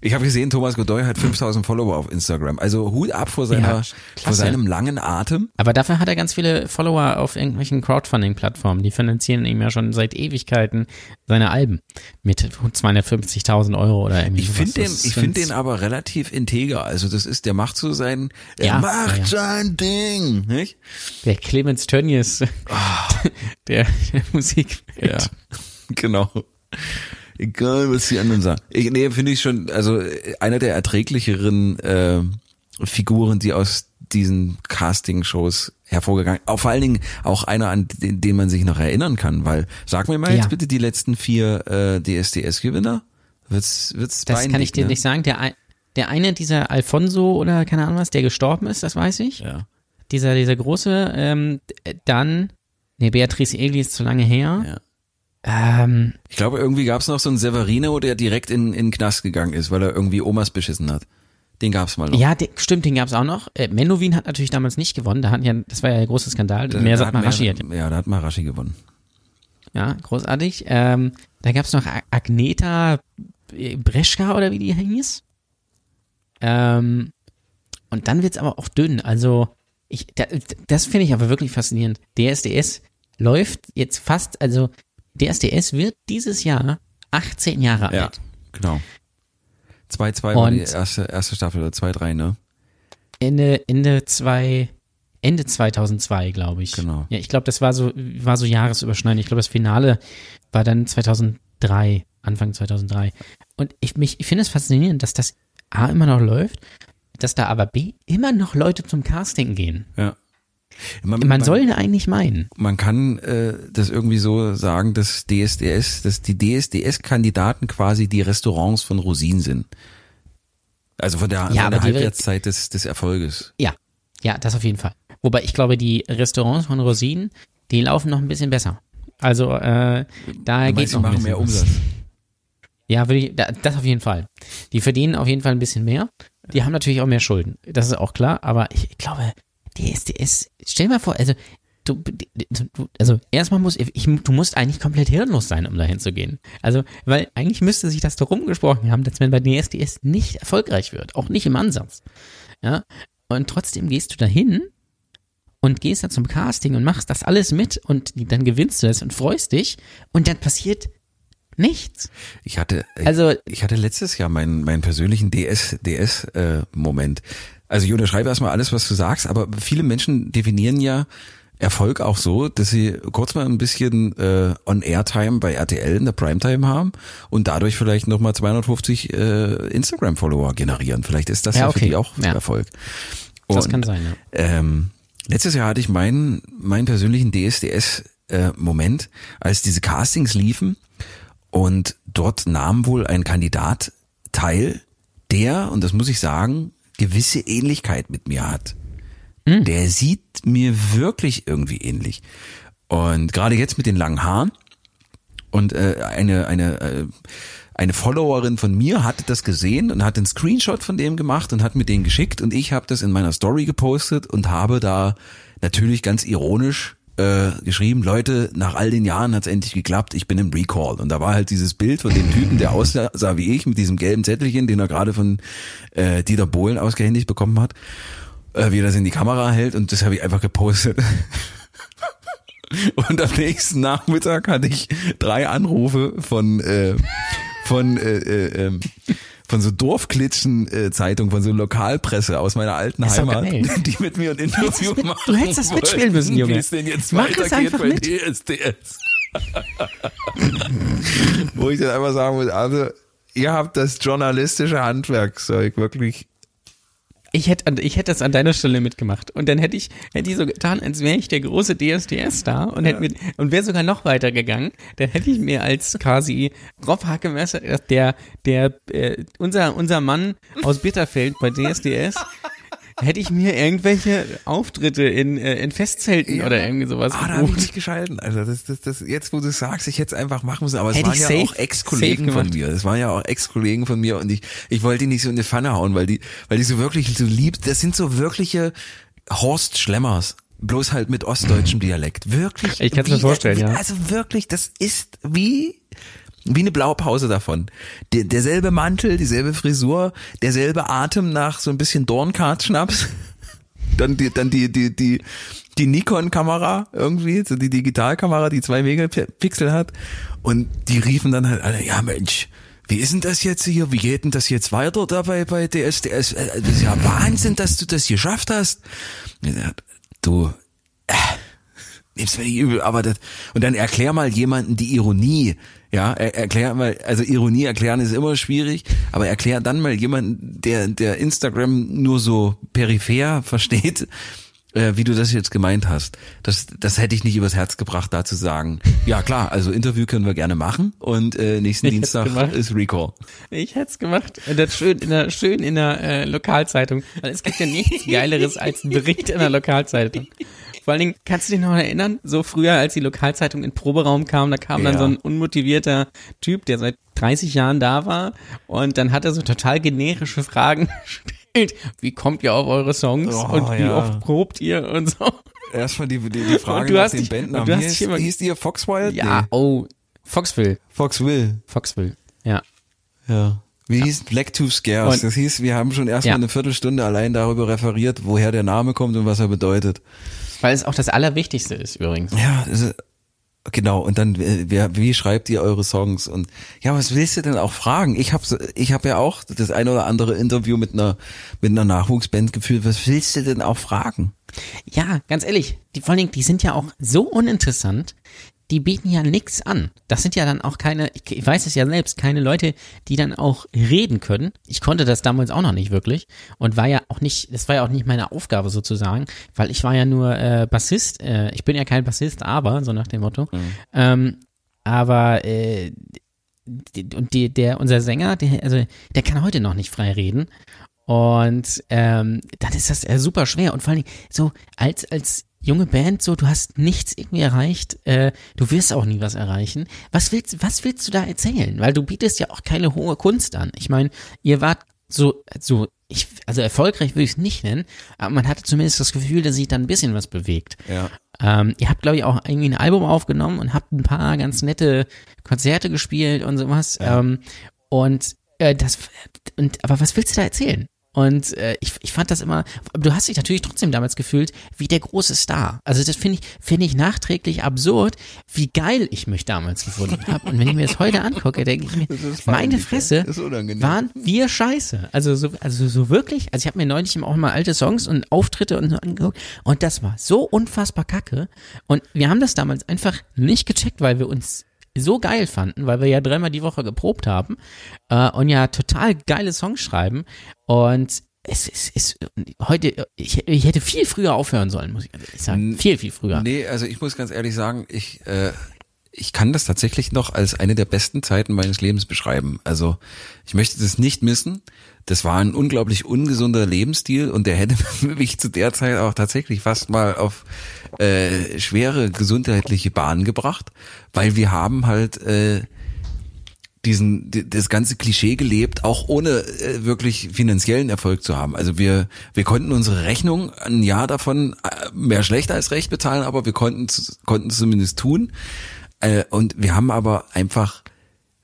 Ich habe gesehen, Thomas Godoy hat 5000 Follower auf Instagram. Also Hut ab vor seiner, Ja, vor seinem langen Atem. Aber dafür hat er ganz viele Follower auf irgendwelchen Crowdfunding-Plattformen. Die finanzieren ihm ja schon seit Ewigkeiten seine Alben mit 250.000 Euro oder irgendwie Ich finde den, ich finde den aber relativ integer. Also das ist, der macht so sein, er Ja, macht ja, sein Ding, nicht? Der Clemens Tönnies <laughs> der, der Musik. Ja, <laughs> genau. Egal, was die anderen sagen. Ich, nee, finde ich schon, also einer der erträglicheren äh, Figuren, die aus diesen Casting-Shows hervorgegangen, auch vor allen Dingen auch einer, an den, den man sich noch erinnern kann, weil, sag mir mal jetzt Ja. bitte die letzten vier äh, DSDS-Gewinner. Wird's, wird's Das kann ich dir ne? nicht sagen. Der, ein- der eine, dieser Alfonso oder keine Ahnung was, der gestorben ist, das weiß ich. Ja, Dieser, dieser große, ähm, dann, nee, Beatrice Egli ist zu lange her. ja. Ähm, Ich glaube, irgendwie gab es noch so einen Severino, der direkt in, in den Knast gegangen ist, weil er irgendwie Omas beschissen hat. Den gab's mal noch. ja, der, stimmt, den gab's auch noch. Äh, Menowin hat natürlich damals nicht gewonnen. Da hatten ja, das war ja der große Skandal. Da- Mehr da sagt hat Marashi. Mer- Ja, da hat Marashi gewonnen. Ja, großartig. Ähm, da gab's noch Agneta Breschka oder wie die hieß. Ähm, und dann wird's aber auch dünn. Also, ich, da, das finde ich aber wirklich faszinierend. DSDS läuft jetzt fast, also DSDS wird dieses Jahr 18 Jahre Ja, alt. genau. 2-2 war die erste, erste Staffel, oder 2-3, ne? Ende, Ende zwei, Ende 2002, glaube ich. Genau. Ja, ich glaube, das war so, war so Jahresüberschneidend. Ich glaube, das Finale war dann 2003, Anfang 2003. Und ich, mich, ich finde es faszinierend, dass das A immer noch läuft, dass da aber B immer noch Leute zum Casting gehen. Ja. Man, Man soll eigentlich meinen. man kann äh, das irgendwie so sagen, dass DSDS, dass die DSDS-Kandidaten quasi die Restaurants von Rosin sind. Also von der, Ja, von der Halbwertszeit des, des Erfolges. Ja, ja, das auf jeden Fall. Wobei ich glaube, die Restaurants von Rosinen, die laufen noch ein bisschen besser. Also äh, da geht noch ein bisschen mehr was. Umsatz. Ja, würde ich, da- das auf jeden Fall. Die verdienen auf jeden Fall ein bisschen mehr. Die haben natürlich auch mehr Schulden. Das ist auch klar. Aber ich, glaube, DSDS, stell dir mal vor, also du, du also erstmal muss, ich, du musst eigentlich komplett hirnlos sein, um dahin zu gehen. Also, weil eigentlich müsste sich das doch rumgesprochen haben, dass man bei DSDS nicht erfolgreich wird. Auch nicht im Ansatz. Ja. Und trotzdem gehst du dahin und gehst dann zum Casting und machst das alles mit und dann gewinnst du das und freust dich und dann passiert nichts. Ich hatte, Also- ich hatte letztes Jahr meinen, meinen persönlichen DS, DS, äh, Moment. Also ich unterschreibe erstmal alles, was du sagst, aber viele Menschen definieren ja Erfolg auch so, dass sie kurz mal ein bisschen äh, On-Air-Time bei RTL in der Primetime haben und dadurch vielleicht nochmal 250 äh, Instagram-Follower generieren. Vielleicht ist das ja, Ja, für okay. die auch Ja. Erfolg. Das Und, kann sein, ja. ähm, letztes Jahr hatte ich meinen, meinen persönlichen DSDS-Moment, als diese Castings liefen und dort nahm wohl ein Kandidat teil, der, und das muss ich sagen, gewisse Ähnlichkeit mit mir hat. Der sieht mir wirklich irgendwie ähnlich. Und gerade jetzt mit den langen Haaren und äh, eine eine äh, eine Followerin von mir hatte das gesehen und hat einen Screenshot von dem gemacht und hat mir den geschickt und ich habe das in meiner Story gepostet und habe da natürlich ganz ironisch äh, geschrieben, Leute, nach all den Jahren hat's endlich geklappt, ich bin im Recall. Und da war halt dieses Bild von dem Typen, der aussah sah wie ich, mit diesem gelben Zettelchen, den er gerade von äh, Dieter Bohlen ausgehändigt bekommen hat, äh, wie er das in die Kamera hält und das habe ich einfach gepostet. <laughs> Und am nächsten Nachmittag hatte ich drei Anrufe von äh, von äh, äh, ähm, von so Dorfklitschen äh, Zeitung, von so Lokalpresse aus meiner alten Ist Heimat, <laughs> die mit mir ein Interview machen. du hättest das mitspielen müssen, Junge. Wie es denn jetzt Mach es einfach bei mit. DSDS. <laughs> Wo ich dann einfach sagen muss, also ihr habt das journalistische Handwerkzeug wirklich Ich hätte, ich hätte das an deiner Stelle mitgemacht. Und dann hätte ich, hätte ich so getan, als wäre ich der große DSDS-Star und hätte mir, und wäre sogar noch weiter gegangen. Dann hätte ich mir als quasi Rob Hackemesser, der, der, äh, unser, unser Mann aus Bitterfeld bei DSDS, <laughs> hätte ich mir irgendwelche Auftritte in, äh, in Festzelten oder irgendwie sowas Ah, da habe ich nicht geschalten. Also das, das, das, jetzt wo du es sagst, ich hätte es einfach machen müssen. Aber es Hätte waren ja safe- auch Ex-Kollegen von mir. Das waren ja auch Ex-Kollegen von mir und ich, ich wollte die nicht so in die Pfanne hauen, weil die, weil die so wirklich so lieb, das sind so wirkliche Horst Schlemmers. Bloß halt mit ostdeutschem Dialekt. Wirklich. Ich kann's mir wie- vorstellen, ja. Also wirklich, das ist wie, wie eine Blaupause davon. Der, derselbe Mantel, dieselbe Frisur, derselbe Atem nach so ein bisschen Dornkart-Schnaps. <laughs> Dann die, dann die, die, die, die Nikon-Kamera irgendwie, so die Digitalkamera, die zwei Megapixel hat. Und die riefen dann halt alle, ja Mensch, wie ist denn das jetzt hier? Wie geht denn das jetzt weiter dabei bei DSDS? Äh, das ist ja Wahnsinn, dass du das geschafft hast. Du, äh, nimm's mir nicht übel, aber das, und dann erklär mal jemanden die Ironie. Ja, er, erklär mal, also Ironie erklären ist immer schwierig, aber erklär dann mal jemanden, der, der Instagram nur so peripher versteht, äh, wie du das jetzt gemeint hast. Das, das hätte ich nicht übers Herz gebracht, da zu sagen. Ja klar, also Interview können wir gerne machen und äh, nächsten Ich Dienstag ist Recall. Ich hätte es gemacht. Das schön in der, schön in der äh, Lokalzeitung. Es gibt ja nichts <laughs> Geileres als ein Bericht in der Lokalzeitung. Vor allen Dingen, kannst du dich noch erinnern, so früher, als die Lokalzeitung in Proberaum kam, da kam dann Ja. so ein unmotivierter Typ, der seit 30 Jahren da war und dann hat er so total generische Fragen <laughs> gestellt. Wie kommt ihr auf eure Songs Oh, und wie ja. oft probt ihr und so? Erstmal die, die, die Frage nach dich- Bandnamen. du hast hieß, immer- hieß die Foxwild? Ja, Nee. oh, Foxville, Foxville. Foxville, ja. Ja. Wie hieß Blacktooth Scares? Und- das hieß, wir haben schon erstmal Ja. eine Viertelstunde allein darüber referiert, woher der Name kommt und was er bedeutet. Weil es auch das Allerwichtigste ist übrigens. Ja, genau. Und dann, äh, wer, wie schreibt ihr eure Songs? Und ja, was willst du denn auch fragen? Ich habe ich hab ja auch das ein oder andere Interview mit einer mit einer Nachwuchsband geführt. Was willst du denn auch fragen? Ja, ganz ehrlich, die, vor allen Dingen, die sind ja auch so uninteressant, die bieten ja nichts an. Das sind ja dann auch keine, ich, weiß es ja selbst, keine Leute, die dann auch reden können. Ich konnte das damals auch noch nicht wirklich und war ja auch nicht, das war ja auch nicht meine Aufgabe sozusagen, weil ich war ja nur äh, Bassist. Äh, ich bin ja kein Bassist, aber, so nach dem Motto. Ähm, aber äh, und die, der, unser Sänger, der, also der kann heute noch nicht frei reden. Und ähm, dann ist das äh, super schwer. Und vor Dingen, so als, als junge Band, so, du hast nichts irgendwie erreicht, äh, du wirst auch nie was erreichen. Was willst, was willst du da erzählen? Weil du bietest ja auch keine hohe Kunst an. Ich meine, ihr wart so, so, ich, also erfolgreich würde ich es nicht nennen, aber man hatte zumindest das Gefühl, dass sich da ein bisschen was bewegt. Ja. Ähm, ihr habt, glaube ich, auch irgendwie ein Album aufgenommen und habt ein paar ganz nette Konzerte gespielt und sowas. Ähm, und äh, das, und aber was willst du da erzählen? Und äh, ich, ich fand das immer, du hast dich natürlich trotzdem damals gefühlt wie der große Star. Also das finde ich, finde ich nachträglich absurd, wie geil ich mich damals gefunden habe. Und wenn ich mir das heute angucke, denke ich mir, meine Fresse, waren wir scheiße. Also so, also so wirklich, also ich habe mir neulich auch mal alte Songs und Auftritte und so angeguckt und das war so unfassbar kacke. Und wir haben das damals einfach nicht gecheckt, weil wir uns so geil fanden, weil wir ja dreimal die Woche geprobt haben äh, und ja total geile Songs schreiben und es ist, ist heute, ich, ich hätte viel früher aufhören sollen, muss ich ehrlich sagen. Viel, viel früher. Nee, also ich muss ganz ehrlich sagen, ich, äh, ich kann das tatsächlich noch als eine der besten Zeiten meines Lebens beschreiben. Also ich möchte das nicht missen. Das war ein unglaublich ungesunder Lebensstil und der hätte <laughs> mich zu der Zeit auch tatsächlich fast mal auf äh, schwere gesundheitliche Bahnen gebracht, weil wir haben halt äh, diesen di- das ganze Klischee gelebt, auch ohne äh, wirklich finanziellen Erfolg zu haben. Also wir wir konnten unsere Rechnung ein Jahr davon äh, mehr schlecht als recht bezahlen, aber wir konnten konnten es zumindest tun. Äh, und wir haben aber einfach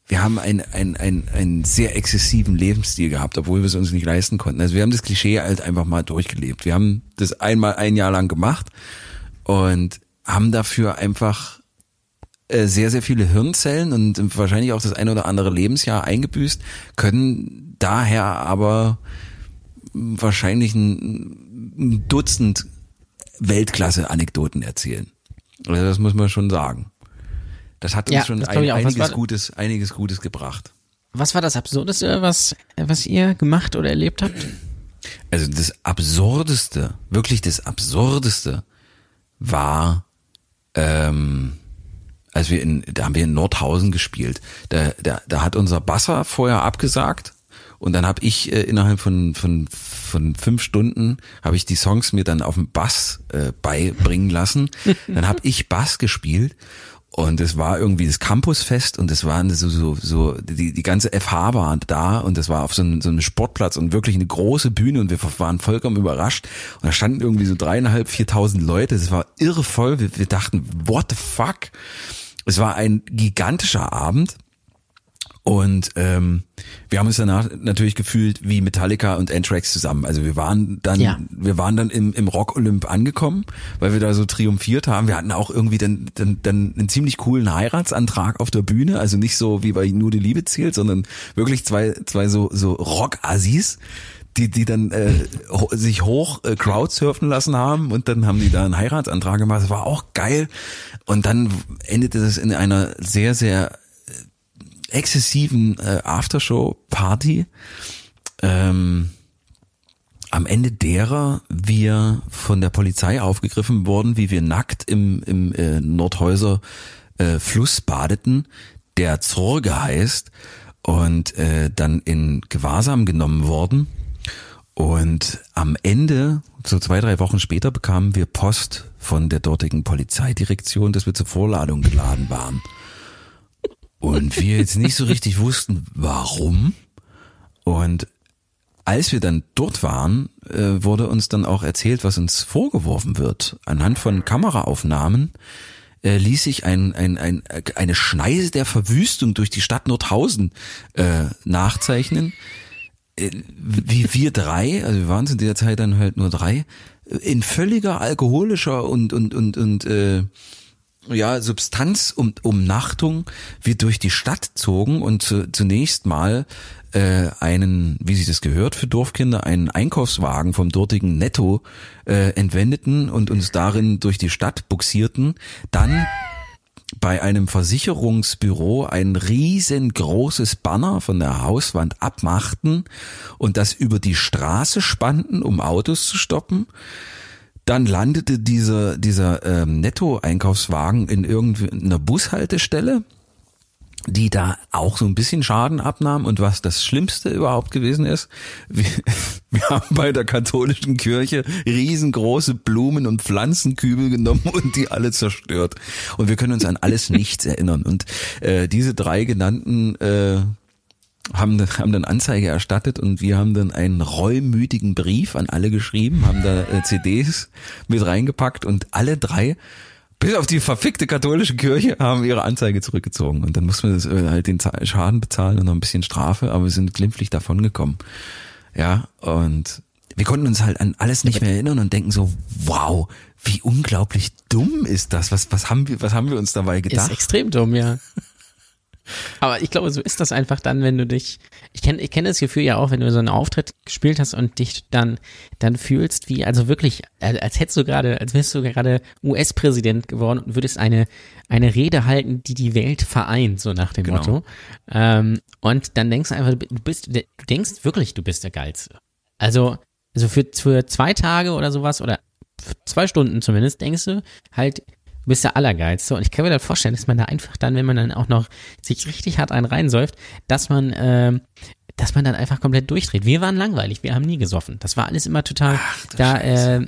wir haben einen ein, ein, einen sehr exzessiven Lebensstil gehabt, obwohl wir es uns nicht leisten konnten. Also wir haben das Klischee halt einfach mal durchgelebt. Wir haben das einmal ein Jahr lang gemacht und haben dafür einfach äh, sehr, sehr viele Hirnzellen und wahrscheinlich auch das ein oder andere Lebensjahr eingebüßt, können daher aber wahrscheinlich ein, ein Dutzend Weltklasse-Anekdoten erzählen. Also das muss man schon sagen. Das hat uns Ja, schon ein, einiges Gutes, einiges Gutes gebracht. Was war das Absurdeste, was, was ihr gemacht oder erlebt habt? Also das Absurdeste, wirklich das Absurdeste war, ähm, als wir in, da haben wir in Nordhausen gespielt. Da, da, da hat unser Basser vorher abgesagt und dann habe ich äh, innerhalb von, von, von fünf Stunden habe ich die Songs mir dann auf dem Bass äh, beibringen lassen. <laughs> Dann habe ich Bass gespielt und es war irgendwie das Campusfest und es waren so, so, so die, die ganze FH war da und es war auf so einem, so einem Sportplatz und wirklich eine große Bühne und wir waren vollkommen überrascht und da standen irgendwie so dreieinhalb, viertausend Leute. Es war irre voll. Wir, wir dachten, what the fuck? Es war ein gigantischer Abend Und ähm, wir haben uns danach natürlich gefühlt wie Metallica und Anthrax zusammen. Also wir waren dann, Ja. wir waren dann im, im Rock Olymp angekommen, weil wir da so triumphiert haben. Wir hatten auch irgendwie dann, dann, dann einen ziemlich coolen Heiratsantrag auf der Bühne. Also nicht so wie bei Nur die Liebe zählt, sondern wirklich zwei, zwei so, so Rock-Assis, die, die dann äh, ho sich hoch äh, Crowdsurfen lassen haben und dann haben die da einen Heiratsantrag gemacht. Das war auch geil. Und dann endete das in einer sehr, sehr exzessiven äh, Aftershow-Party, ähm, am Ende derer wir von der Polizei aufgegriffen wurden, wie wir nackt im, im äh, Nordhäuser äh, Fluss badeten, der Zorge heißt, und äh, dann in Gewahrsam genommen worden. Und am Ende, so zwei, drei Wochen später, bekamen wir Post von der dortigen Polizeidirektion, dass wir zur Vorladung geladen waren. Und wir jetzt nicht so richtig wussten, warum. Und als wir dann dort waren, äh, wurde uns dann auch erzählt, was uns vorgeworfen wird. Anhand von Kameraaufnahmen äh, ließ sich ein, ein, ein, eine Schneise der Verwüstung durch die Stadt Nordhausen äh, nachzeichnen. Äh, wie wir drei, also wir waren zu der Zeit dann halt nur drei, in völliger alkoholischer und und und und äh, ja, Substanzumnachtung wir durch die Stadt zogen und zu, zunächst mal äh, einen, wie sich das gehört für Dorfkinder, einen Einkaufswagen vom dortigen Netto äh, entwendeten und uns darin durch die Stadt buxierten, dann bei einem Versicherungsbüro ein riesengroßes Banner von der Hauswand abmachten und das über die Straße spannten, um Autos zu stoppen. Dann landete dieser, dieser ähm, Netto-Einkaufswagen in irgendeiner Bushaltestelle, die da auch so ein bisschen Schaden abnahm. Und was das Schlimmste überhaupt gewesen ist, <laughs> wir, wir haben bei der katholischen Kirche riesengroße Blumen- und Pflanzenkübel genommen und die alle zerstört. Und wir können uns an alles <laughs> nichts erinnern. Und äh, diese drei genannten äh, haben, haben dann Anzeige erstattet und wir haben dann einen reumütigen Brief an alle geschrieben, haben da äh, CDs mit reingepackt und alle drei, bis auf die verfickte katholische Kirche, haben ihre Anzeige zurückgezogen. Und dann mussten wir das, äh, halt den Schaden bezahlen und noch ein bisschen Strafe, aber wir sind glimpflich davongekommen. Ja, und wir konnten uns halt an alles nicht mehr erinnern und denken so, wow, wie unglaublich dumm ist das? Was, was haben wir, was haben wir uns dabei Ist gedacht? extrem dumm, ja. Aber ich glaube, so ist das einfach dann, wenn du dich, ich kenne ich kenn das Gefühl ja auch, wenn du so einen Auftritt gespielt hast und dich dann, dann fühlst wie, also wirklich, als als hättest du gerade, als wärst du gerade US-Präsident geworden und würdest eine, eine Rede halten, die die Welt vereint, so nach dem Genau. Motto. Ähm, und dann denkst du einfach, du bist, du denkst wirklich, du bist der Geilste. Also, also für, für zwei Tage oder sowas oder zwei Stunden zumindest denkst du halt, du bist der Allergeilste. Und ich kann mir dann vorstellen, dass man da einfach dann, wenn man dann auch noch sich richtig hart einen reinsäuft, dass man, ähm, dass man dann einfach komplett durchdreht. Wir waren langweilig, wir haben nie gesoffen. Das war alles immer total du da, Scheiße. äh,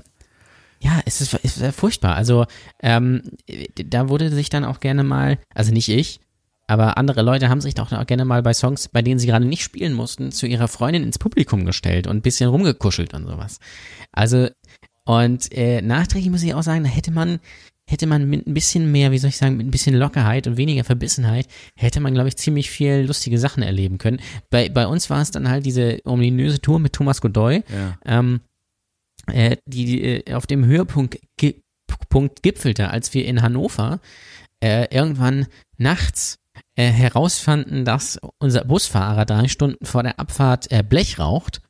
ja, es ist, es ist furchtbar. Also, ähm, da wurde sich dann auch gerne mal, also nicht ich, aber andere Leute haben sich doch auch gerne mal bei Songs, bei denen sie gerade nicht spielen mussten, zu ihrer Freundin ins Publikum gestellt und ein bisschen rumgekuschelt und sowas. Also, und äh, nachträglich muss ich auch sagen, da hätte man, hätte man mit ein bisschen mehr, wie soll ich sagen, mit ein bisschen Lockerheit und weniger Verbissenheit, hätte man, glaube ich, ziemlich viel lustige Sachen erleben können. Bei, bei uns war es dann halt diese ominöse Tour mit Thomas Godoy, Ja. ähm, äh, die, die äh, auf dem Höhepunkt gi Punkt gipfelte, als wir in Hannover äh, irgendwann nachts äh, herausfanden, dass unser Busfahrer drei Stunden vor der Abfahrt äh, Blech raucht,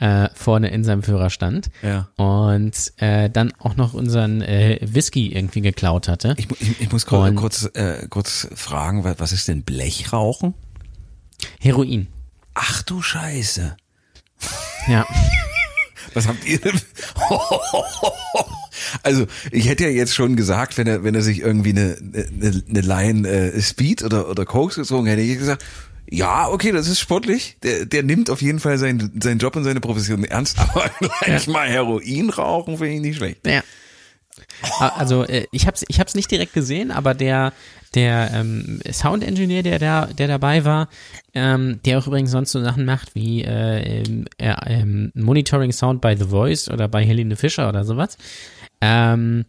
äh, vorne in seinem Führerstand Ja. und äh, dann auch noch unseren äh, Whisky irgendwie geklaut hatte. Ich, ich, ich muss kurz, kurz, äh, kurz fragen, was, was ist denn Blechrauchen? Heroin. Ach du Scheiße. Ja. <laughs> Was habt ihr denn? <laughs> Also, ich hätte ja jetzt schon gesagt, wenn er, wenn er sich irgendwie eine, eine, eine Line äh, Speed oder, oder Koks gezogen hätte, hätte ich gesagt, ja, okay, das ist sportlich. Der, der nimmt auf jeden Fall seinen, seinen Job und seine Profession ernst, <laughs> aber gleich mal Heroin rauchen finde ich nicht schlecht. Ja. Also äh, ich hab's, ich hab's nicht direkt gesehen, aber der der ähm, Sound Engineer, der da der dabei war, ähm, der auch übrigens sonst so Sachen macht wie äh, äh, ähm, Monitoring Sound by The Voice oder bei Helene Fischer oder sowas. Ähm,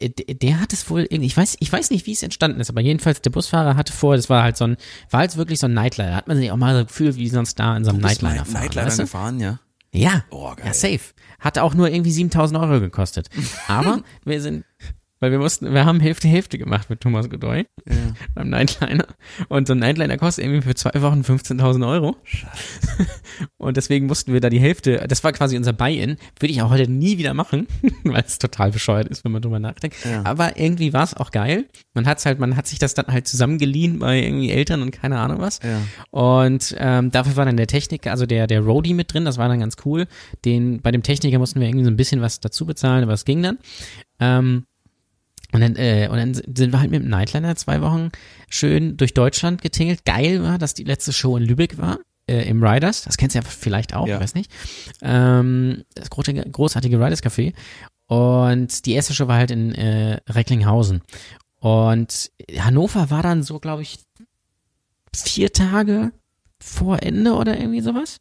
der hat es wohl irgendwie, ich weiß, ich weiß nicht, wie es entstanden ist, aber jedenfalls der Busfahrer hatte vor, das war halt so ein, war halt wirklich so ein Nightliner. Hat man sich auch mal so gefühlt wie sonst da in so einem Nightliner Night- fahren. Nightliner weißt du? gefahren, ja. Ja, Oh, geil. ja, safe. Hat auch nur irgendwie 7000 Euro gekostet. <laughs> Aber wir sind, weil wir mussten, wir haben Hälfte Hälfte gemacht mit Thomas Godoy <laughs> beim Nightliner. Und so ein Nightliner kostet irgendwie für zwei Wochen 15.000 Euro. <laughs> Und deswegen mussten wir da die Hälfte, das war quasi unser Buy-in, würde ich auch heute nie wieder machen, <laughs> weil es total bescheuert ist, wenn man drüber nachdenkt. Ja. Aber irgendwie war es auch geil. Man hat's halt, man hat sich das dann halt zusammengeliehen bei irgendwie Eltern und keine Ahnung was. Ja. Und ähm, dafür war dann der Techniker, also der, der Roadie mit drin, das war dann ganz cool. Den, bei dem Techniker mussten wir irgendwie so ein bisschen was dazu bezahlen, aber es ging dann. Ähm, und dann, äh, und dann sind wir halt mit dem Nightliner zwei Wochen schön durch Deutschland getingelt. Geil war, dass die letzte Show in Lübeck war, äh, im Riders. Das kennst du ja vielleicht auch, Ja. ich weiß nicht. Ähm, das großartige, großartige Riders Café. Und die erste Show war halt in äh, Recklinghausen. Und Hannover war dann so, glaube ich, vier Tage vor Ende oder irgendwie sowas.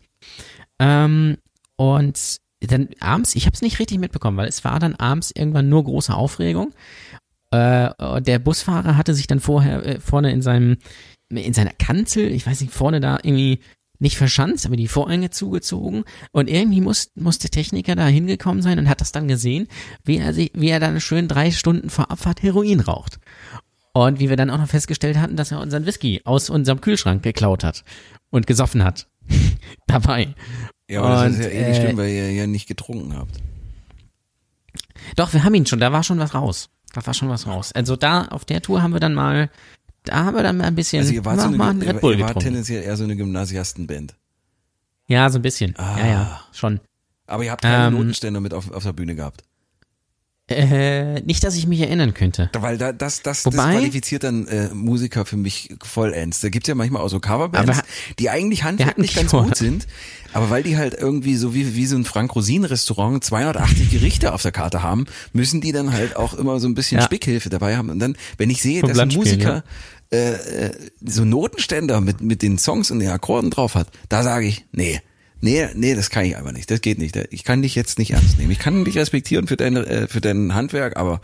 Ähm, und dann abends, ich habe es nicht richtig mitbekommen, weil es war dann abends irgendwann nur große Aufregung. Äh, der Busfahrer hatte sich dann vorher äh, vorne in seinem in seiner Kanzel, ich weiß nicht, vorne da irgendwie nicht verschanzt, aber die Vorhänge zugezogen und irgendwie muss, muss der Techniker da hingekommen sein und hat das dann gesehen, wie er sich, wie er dann schön drei Stunden vor Abfahrt Heroin raucht. Und wie wir dann auch noch festgestellt hatten, dass er unseren Whisky aus unserem Kühlschrank geklaut hat und gesoffen hat. <laughs> Dabei. Ja, aber das ist Und, ja eh nicht äh, schlimm, weil ihr ja nicht getrunken habt. Doch, wir haben ihn schon, da war schon was raus. Da war schon was raus. Also da auf der Tour haben wir dann mal, da haben wir dann mal ein bisschen, Also ihr wart, so mal einen eine, Red Bull ihr wart getrunken. tendenziell eher so eine Gymnasiastenband. Ja, so ein bisschen. Ah. Ja, ja, schon. Aber ihr habt keine Ähm, Notenständer mit auf, auf der Bühne gehabt. Äh, nicht, dass ich mich erinnern könnte. Weil da, das, das, Wobei- das qualifiziert dann äh, Musiker für mich vollends. Da gibt's ja manchmal auch so Coverbands, Aber- die eigentlich handwerklich ganz gut sind, aber weil die halt irgendwie so wie, wie so ein Frank-Rosin-Restaurant 280 Gerichte auf der Karte haben, müssen die dann halt auch immer so ein bisschen Ja. Spickhilfe dabei haben. Und dann, wenn ich sehe, Vom dass ein Musiker äh, äh, so Notenständer mit, mit den Songs und den Akkorden drauf hat, da sage ich, nee. Nee, nee, das kann ich einfach nicht. Das geht nicht. Ich kann dich jetzt nicht ernst nehmen. Ich kann dich respektieren für dein, äh, für dein Handwerk, aber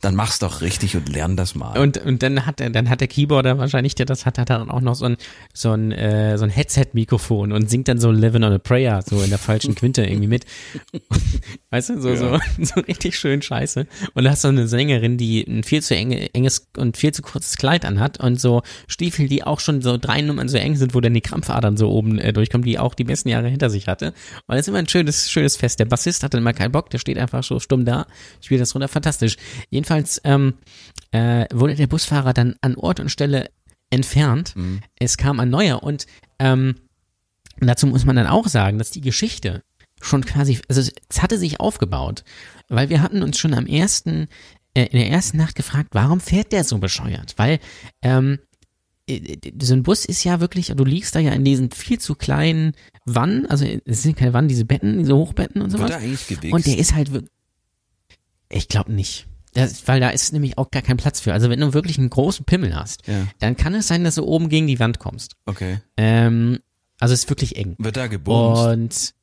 dann mach's doch richtig und lern das mal. Und, und dann hat er, dann hat der Keyboarder wahrscheinlich, der das hat, hat dann auch noch so ein, so ein, äh, so ein Headset-Mikrofon und singt dann so Living on a Prayer, so in der falschen Quinte irgendwie mit. <laughs> Weißt du, so, so, <laughs> so richtig schön scheiße. Und da hast du eine Sängerin, die ein viel zu enge, enges und viel zu kurzes Kleid anhat und so Stiefel, die auch schon so drei Nummern so eng sind, wo dann die Krampfadern so oben äh, durchkommen, die auch die besten Jahre hinter sich hatte. Und das ist immer ein schönes, schönes Fest. Der Bassist hatte immer keinen Bock, der steht einfach so stumm da, spielt das runter, fantastisch. Jedenfalls ähm, äh, wurde der Busfahrer dann an Ort und Stelle entfernt. Es kam ein neuer und ähm, dazu muss man dann auch sagen, dass die Geschichte schon quasi, also es- hatte sich aufgebaut, weil wir hatten uns schon am ersten, äh, in der ersten Nacht gefragt, warum fährt der so bescheuert? Weil ähm, äh, so ein Bus ist ja wirklich, du liegst da ja in diesen viel zu kleinen Wannen, also es sind keine Wannen, diese Betten, diese Hochbetten und eigentlich gewichst? Und der ist halt wirklich. Ich glaube nicht. Das, weil da ist nämlich auch gar kein Platz für. Also wenn du wirklich einen großen Pimmel hast, Ja. dann kann es sein, dass du oben gegen die Wand kommst. Okay. Ähm, also es ist wirklich eng. Wird da gebumst? Und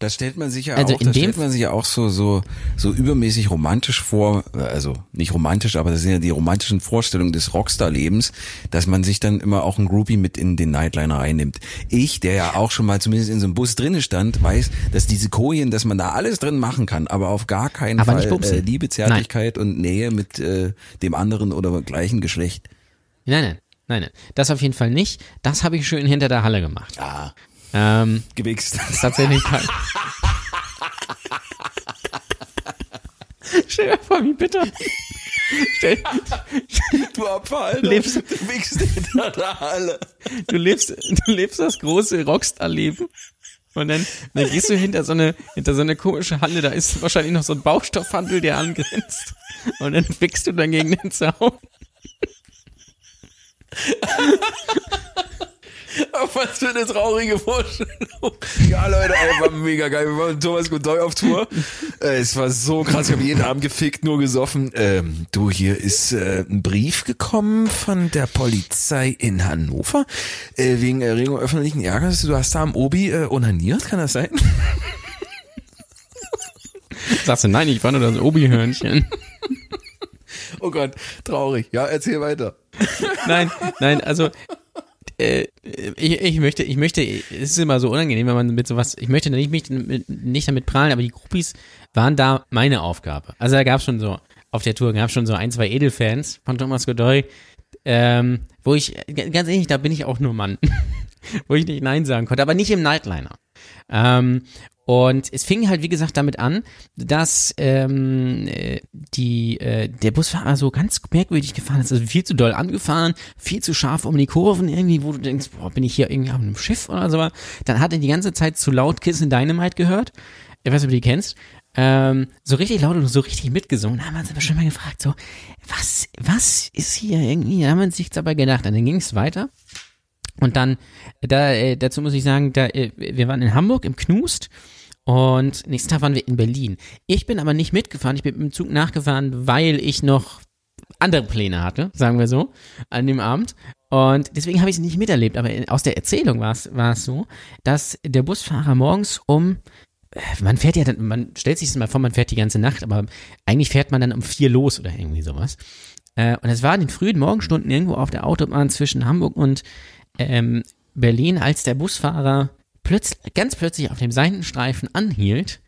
Das stellt man sich ja Also auch, in dem- stellt man sich ja auch so, so, so übermäßig romantisch vor, äh, also nicht romantisch, aber das sind ja die romantischen Vorstellungen des Rockstar-Lebens, dass man sich dann immer auch ein Groupie mit in den Nightliner einnimmt. Ich, der ja auch schon mal zumindest in so einem Bus drinnen stand, weiß, dass diese Kojen, dass man da alles drin machen kann, aber auf gar keinen Aber Fall äh, Liebe, Zärtlichkeit und Nähe mit äh, dem anderen oder gleichen Geschlecht. nein, nein, nein, nein. Das auf jeden Fall nicht. Das habe ich schön hinter der Halle gemacht. Ah, Ähm, gewichst. ist tatsächlich kein. Stell dir vor, wie bitter. Stell, Du Opfer, Alter. Lebst- du wichst hinter der Halle. du lebst, du lebst das große Rockstar-Leben. Und dann, dann gehst du hinter so eine, hinter so eine komische Halle, da ist wahrscheinlich noch so ein Baustoffhandel, der angrenzt. Und dann wickst du dann gegen den Zaun. Auf was für eine traurige Vorstellung. Ja, Leute, ey, war mega geil. Wir waren mit Thomas Godoy auf Tour. Äh, es war so krass. Ich habe jeden Abend gefickt, nur gesoffen. Ähm, du, hier ist äh, ein Brief gekommen von der Polizei in Hannover äh, wegen Erregung öffentlichen Ärgers. Du hast da am Obi äh, onaniert, kann das sein? Sagst du, nein, ich war nur das Obi-Hörnchen. Oh Gott, traurig. Ja, erzähl weiter. Nein, nein, also äh, ich, ich möchte, ich möchte, es ist immer so unangenehm, wenn man mit sowas, ich möchte nicht, mich nicht damit prahlen, aber die Groupies waren da meine Aufgabe. Also da gab es schon so, auf der Tour gab es schon so ein, zwei Edelfans von Thomas Godoy, ähm, wo ich, ganz ehrlich, da bin ich auch nur Mann, <laughs> wo ich nicht Nein sagen konnte, aber nicht im Nightliner. Ähm, und es fing halt, wie gesagt, damit an, dass ähm, äh, die, äh, der Busfahrer so ganz merkwürdig gefahren ist, also viel zu doll angefahren, viel zu scharf um die Kurven irgendwie, wo du denkst, boah, bin ich hier irgendwie auf einem Schiff oder so. Dann hat er die ganze Zeit zu laut Kiss in Dynamite gehört. Ich weiß nicht, ob du die kennst. Ähm, so richtig laut und so richtig mitgesungen. Da haben wir uns aber schon mal gefragt, so, was, was ist hier irgendwie? Da haben wir uns nichts dabei gedacht. Und dann ging es weiter. Und dann, da, äh, dazu muss ich sagen, da, äh, wir waren in Hamburg im Knust und nächsten Tag waren wir in Berlin. Ich bin aber nicht mitgefahren, ich bin mit dem Zug nachgefahren, weil ich noch andere Pläne hatte, sagen wir so, an dem Abend. Und deswegen habe ich es nicht miterlebt. Aber aus der Erzählung war es, so, dass der Busfahrer morgens um, man fährt ja dann, man stellt sich das mal vor, man fährt die ganze Nacht, aber eigentlich fährt man dann um vier los oder irgendwie sowas. Äh, und es war in den frühen Morgenstunden irgendwo auf der Autobahn zwischen Hamburg und ähm, Berlin, als der Busfahrer plötzlich, ganz plötzlich auf dem Seitenstreifen anhielt,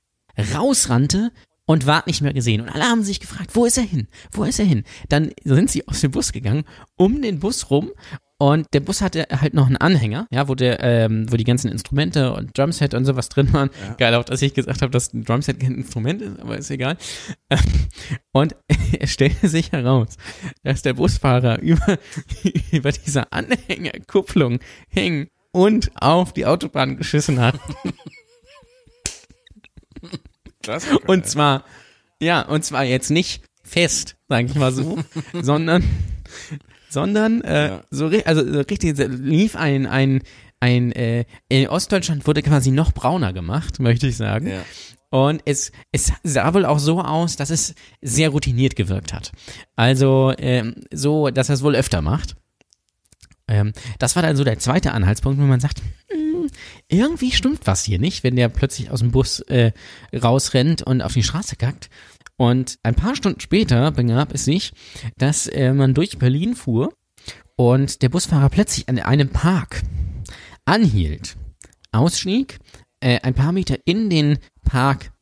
rausrannte und ward nicht mehr gesehen. Und alle haben sich gefragt, wo ist er hin? Wo ist er hin? Dann sind sie aus dem Bus gegangen, um den Bus rum und der Bus hatte halt noch einen Anhänger, ja, wo der, ähm, wo die ganzen Instrumente und Drumset und sowas drin waren. Ja. Geil auch, dass ich gesagt habe, dass ein Drumset kein Instrument ist, aber ist egal. <laughs> Und <laughs> es stellte sich heraus, dass der Busfahrer <laughs> über, über dieser Anhängerkupplung hing und auf die Autobahn geschissen hat. Klassiker, und zwar, ja, und zwar jetzt nicht fest, sage ich mal so, sondern, sondern äh, ja. so also so richtig lief ein ein ein äh, in Ostdeutschland wurde quasi noch brauner gemacht, <laughs> möchte ich sagen. Ja. Und es, es sah wohl auch so aus, dass es sehr routiniert gewirkt hat. Also ähm, so, dass er es wohl öfter macht. Ähm, das war dann so der zweite Anhaltspunkt, wo man sagt, hm, irgendwie stimmt was hier nicht, wenn der plötzlich aus dem Bus äh, rausrennt und auf die Straße kackt. Und ein paar Stunden später begab es sich, dass äh, man durch Berlin fuhr und der Busfahrer plötzlich an einem Park anhielt, ausstieg, äh, ein paar Meter in den Park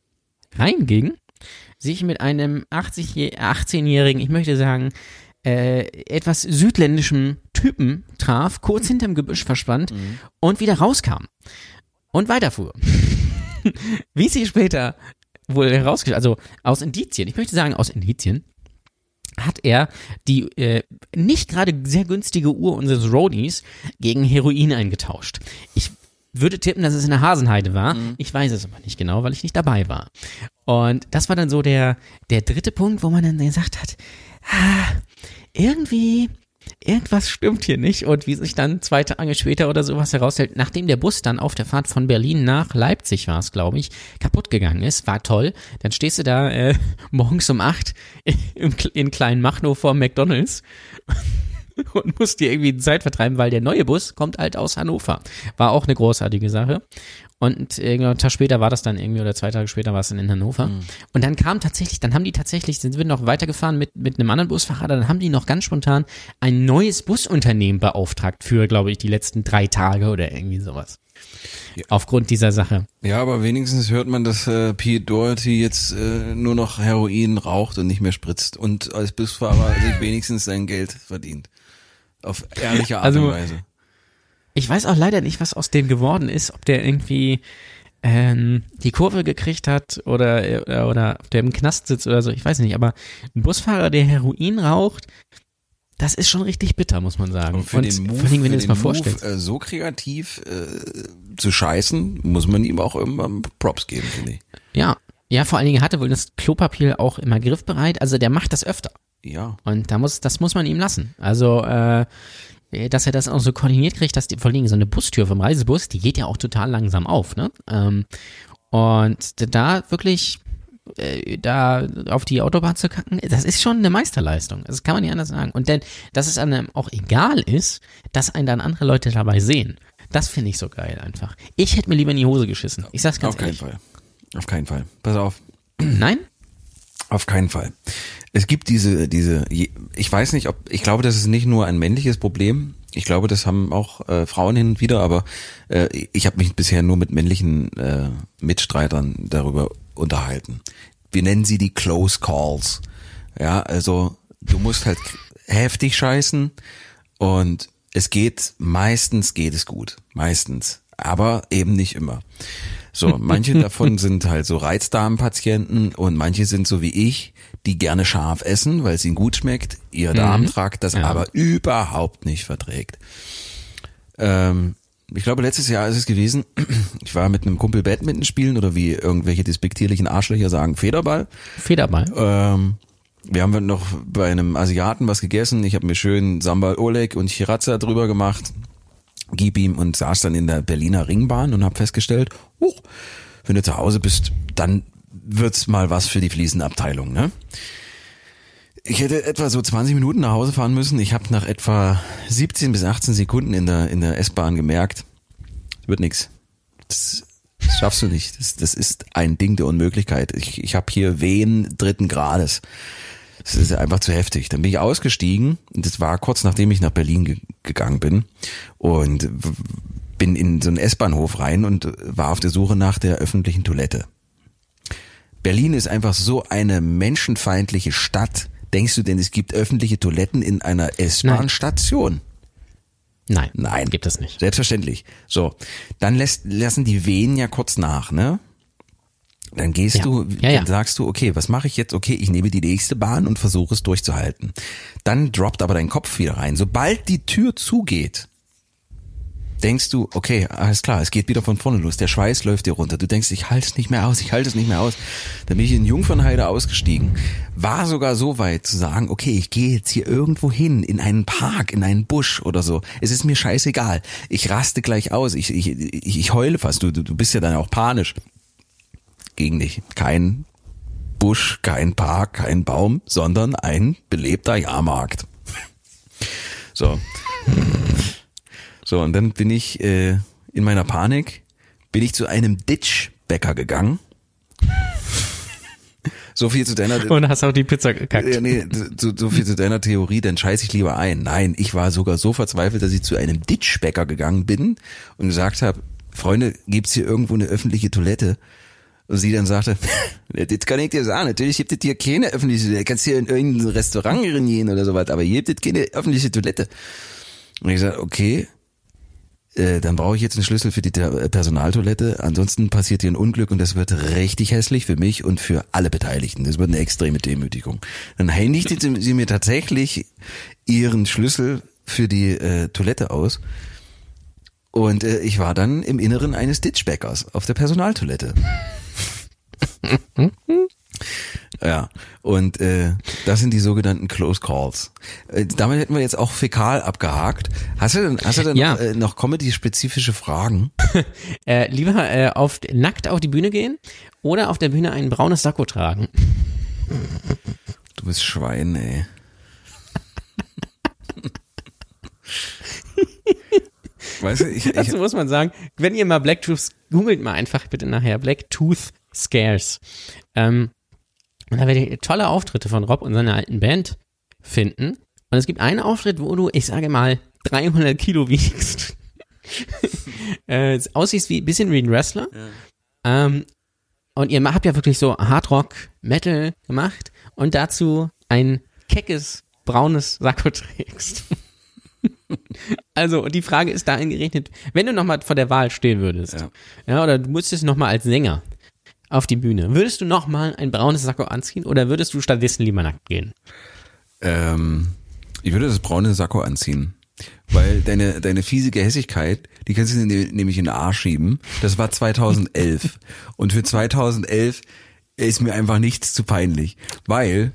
reinging, sich mit einem 80, 18-jährigen, ich möchte sagen, äh, etwas südländischem Typen traf, kurz hinterm Gebüsch verschwand mhm. und wieder rauskam und weiterfuhr. <laughs> Wie sie später wohl herausgestellt, also aus Indizien, ich möchte sagen aus Indizien, hat er die äh, nicht gerade sehr günstige Uhr unseres Roadies gegen Heroin eingetauscht. Ich würde tippen, dass es in der Hasenheide war. Mhm. Ich weiß es aber nicht genau, weil ich nicht dabei war. Und das war dann so der, der dritte Punkt, wo man dann gesagt hat, ah, irgendwie irgendwas stimmt hier nicht. Und wie sich dann zwei Tage später oder sowas herausstellt, nachdem der Bus dann auf der Fahrt von Berlin nach Leipzig war es, glaube ich, kaputt gegangen ist, war toll. Dann stehst du da äh, <laughs> morgens um acht in, in kleinen Machnow vor McDonalds <laughs> und musst dir irgendwie Zeit vertreiben, weil der neue Bus kommt halt aus Hannover. War auch eine großartige Sache. Und äh, einen Tag später war das dann irgendwie, oder zwei Tage später war es dann in Hannover. Mhm. Und dann kam tatsächlich, dann haben die tatsächlich, sind wir noch weitergefahren mit, mit einem anderen Busfahrer, dann haben die noch ganz spontan ein neues Busunternehmen beauftragt für, glaube ich, die letzten drei Tage oder irgendwie sowas. Ja. Aufgrund dieser Sache. Ja, aber wenigstens hört man, dass äh, Pete Doherty jetzt äh, nur noch Heroin raucht und nicht mehr spritzt und als Busfahrer sich wenigstens sein Geld verdient. Auf ehrliche Art also, und Weise. Ich weiß auch leider nicht, was aus dem geworden ist, ob der irgendwie ähm, die Kurve gekriegt hat oder, oder, oder ob der im Knast sitzt oder so, ich weiß nicht, aber ein Busfahrer, der Heroin raucht, das ist schon richtig bitter, muss man sagen. Und für Und den Move, vor allem, wenn du das mal vorstellst. Move, äh, so kreativ äh, zu scheißen, muss man ihm auch irgendwann Props geben, finde ich. Ja, ja, vor allen Dingen hatte wohl das Klopapier auch immer griffbereit. Also der macht das öfter. Ja. Und da muss, das muss man ihm lassen. Also äh, äh, dass er das auch so koordiniert kriegt, dass die, vor allem so eine Bustür vom Reisebus, die geht ja auch total langsam auf, ne? Ähm, und da wirklich äh, da auf die Autobahn zu kacken, das ist schon eine Meisterleistung. Das kann man nicht anders sagen. Und denn, dass es einem auch egal ist, dass einen dann andere Leute dabei sehen. Das finde ich so geil einfach. Ich hätte mir lieber in die Hose geschissen. Ich sag's ganz auf ehrlich. Auf keinen Fall. Auf keinen Fall. Pass auf. Nein? Auf keinen Fall. Es gibt diese, diese, ich weiß nicht, ob, ich glaube, das ist nicht nur ein männliches Problem. Ich glaube, das haben auch äh, Frauen hin und wieder, aber äh, ich habe mich bisher nur mit männlichen äh, Mitstreitern darüber unterhalten. Wir nennen sie die Close Calls. Ja, also du musst halt heftig scheißen und es geht, meistens geht es gut. Meistens. Aber eben nicht immer. So, manche <laughs> davon sind halt so Reizdarmpatienten und manche sind so wie ich, die gerne scharf essen, weil es ihnen gut schmeckt, ihr Darmtrakt das Ja. aber überhaupt nicht verträgt. Ähm, ich glaube, letztes Jahr ist es gewesen, <clears throat> ich war mit einem Kumpel Badminton spielen oder wie irgendwelche despektierlichen Arschlöcher sagen, Federball. Federball. Ähm, wir haben noch bei einem Asiaten was gegessen. Ich habe mir schön Sambal Oleg und Chiraza drüber gemacht. Gib ihm und saß dann in der Berliner Ringbahn und habe festgestellt, huch, wenn du zu Hause bist, dann wird's mal was für die Fliesenabteilung, ne? Ich hätte etwa so 20 Minuten nach Hause fahren müssen. Ich habe nach etwa 17 bis 18 Sekunden in der, in der S-Bahn gemerkt, wird nix. Das, das schaffst du nicht. Das, das ist ein Ding der Unmöglichkeit. Ich, ich habe hier Wehen dritten Grades. Das ist einfach zu heftig. Dann bin ich ausgestiegen und das war kurz nachdem ich nach Berlin ge gegangen bin und bin in so einen S-Bahnhof rein und war auf der Suche nach der öffentlichen Toilette. Berlin ist einfach so eine menschenfeindliche Stadt. Denkst du denn, es gibt öffentliche Toiletten in einer S-Bahn-Station? Nein. Nein. Gibt es nicht. Selbstverständlich. So, dann lässt, lassen die Wehen ja kurz nach, ne? Dann gehst Ja. du, Ja, ja. dann sagst du, okay, was mache ich jetzt? Okay, ich nehme die nächste Bahn und versuche es durchzuhalten. Dann droppt aber dein Kopf wieder rein. Sobald die Tür zugeht, denkst du, okay, alles klar, es geht wieder von vorne los. Der Schweiß läuft dir runter. Du denkst, ich halte es nicht mehr aus, ich halte es nicht mehr aus. Dann bin ich in Jungfernheide ausgestiegen. War sogar so weit zu sagen, okay, ich gehe jetzt hier irgendwo hin, in einen Park, in einen Busch oder so. Es ist mir scheißegal. Ich raste gleich aus. Ich, ich, ich, ich heule fast. Du, du, du bist ja dann auch panisch. Ging nicht. Kein Busch, kein Park, kein Baum, sondern ein belebter Jahrmarkt. <laughs> So. So, und dann bin ich äh, in meiner Panik, bin ich zu einem Ditchbäcker gegangen. <laughs> So viel zu deiner <laughs> Und hast auch die Pizza gekackt. ja, nee, so, so viel zu deiner Theorie, dann scheiß ich lieber ein. Nein, ich war sogar so verzweifelt, dass ich zu einem Ditchbäcker gegangen bin und gesagt habe, Freunde, gibt's hier irgendwo eine öffentliche Toilette? Und sie dann sagte, <laughs> das kann ich dir sagen, natürlich gibt es hier keine öffentliche Toilette. Kannst hier in irgendein Restaurant gehen oder sowas, aber hier gibt es keine öffentliche Toilette. Und ich sagte, okay, äh, dann brauche ich jetzt einen Schlüssel für die Ter- Personaltoilette. Ansonsten passiert hier ein Unglück und das wird richtig hässlich für mich und für alle Beteiligten. Das wird eine extreme Demütigung. Dann händigte sie sie mir tatsächlich ihren Schlüssel für die äh, Toilette aus. Und äh, ich war dann im Inneren eines Ditchbäckers auf der Personaltoilette. <laughs> Ja, und äh, das sind die sogenannten Close Calls. Äh, damit hätten wir jetzt auch fäkal abgehakt. Hast du denn, hast du denn Ja. noch, äh, noch Comedy-spezifische Fragen? <laughs> Äh, lieber äh, auf, nackt auf die Bühne gehen oder auf der Bühne ein braunes Sakko tragen. Du bist Schwein, ey. <laughs> weißt du, ich, ich, Dazu muss man sagen, wenn ihr mal Blacktooth, googelt mal einfach bitte nachher Blacktooth Scares. Ähm, und da werdet ihr tolle Auftritte von Rob und seiner alten Band finden. Und es gibt einen Auftritt, wo du, ich sage mal, 300 Kilo wiegst. <laughs> äh, aussiehst wie, bisschen wie ein Wrestler. Ähm, und ihr habt ja wirklich so Hardrock, Metal gemacht und dazu ein keckes, braunes Sakko trägst. Also, und die Frage ist dahin gerechnet, wenn du nochmal vor der Wahl stehen würdest, ja, Ja. oder du müsstest nochmal als Sänger auf die Bühne, würdest du nochmal ein braunes Sakko anziehen oder würdest du stattdessen lieber nackt gehen? ähm, ich würde das braune Sakko anziehen. Weil deine, deine fiese Gehässigkeit, die kannst du dir nämlich in den Arsch schieben. Das war 2011. <laughs> Und für 2011 ist mir einfach nichts zu peinlich. Weil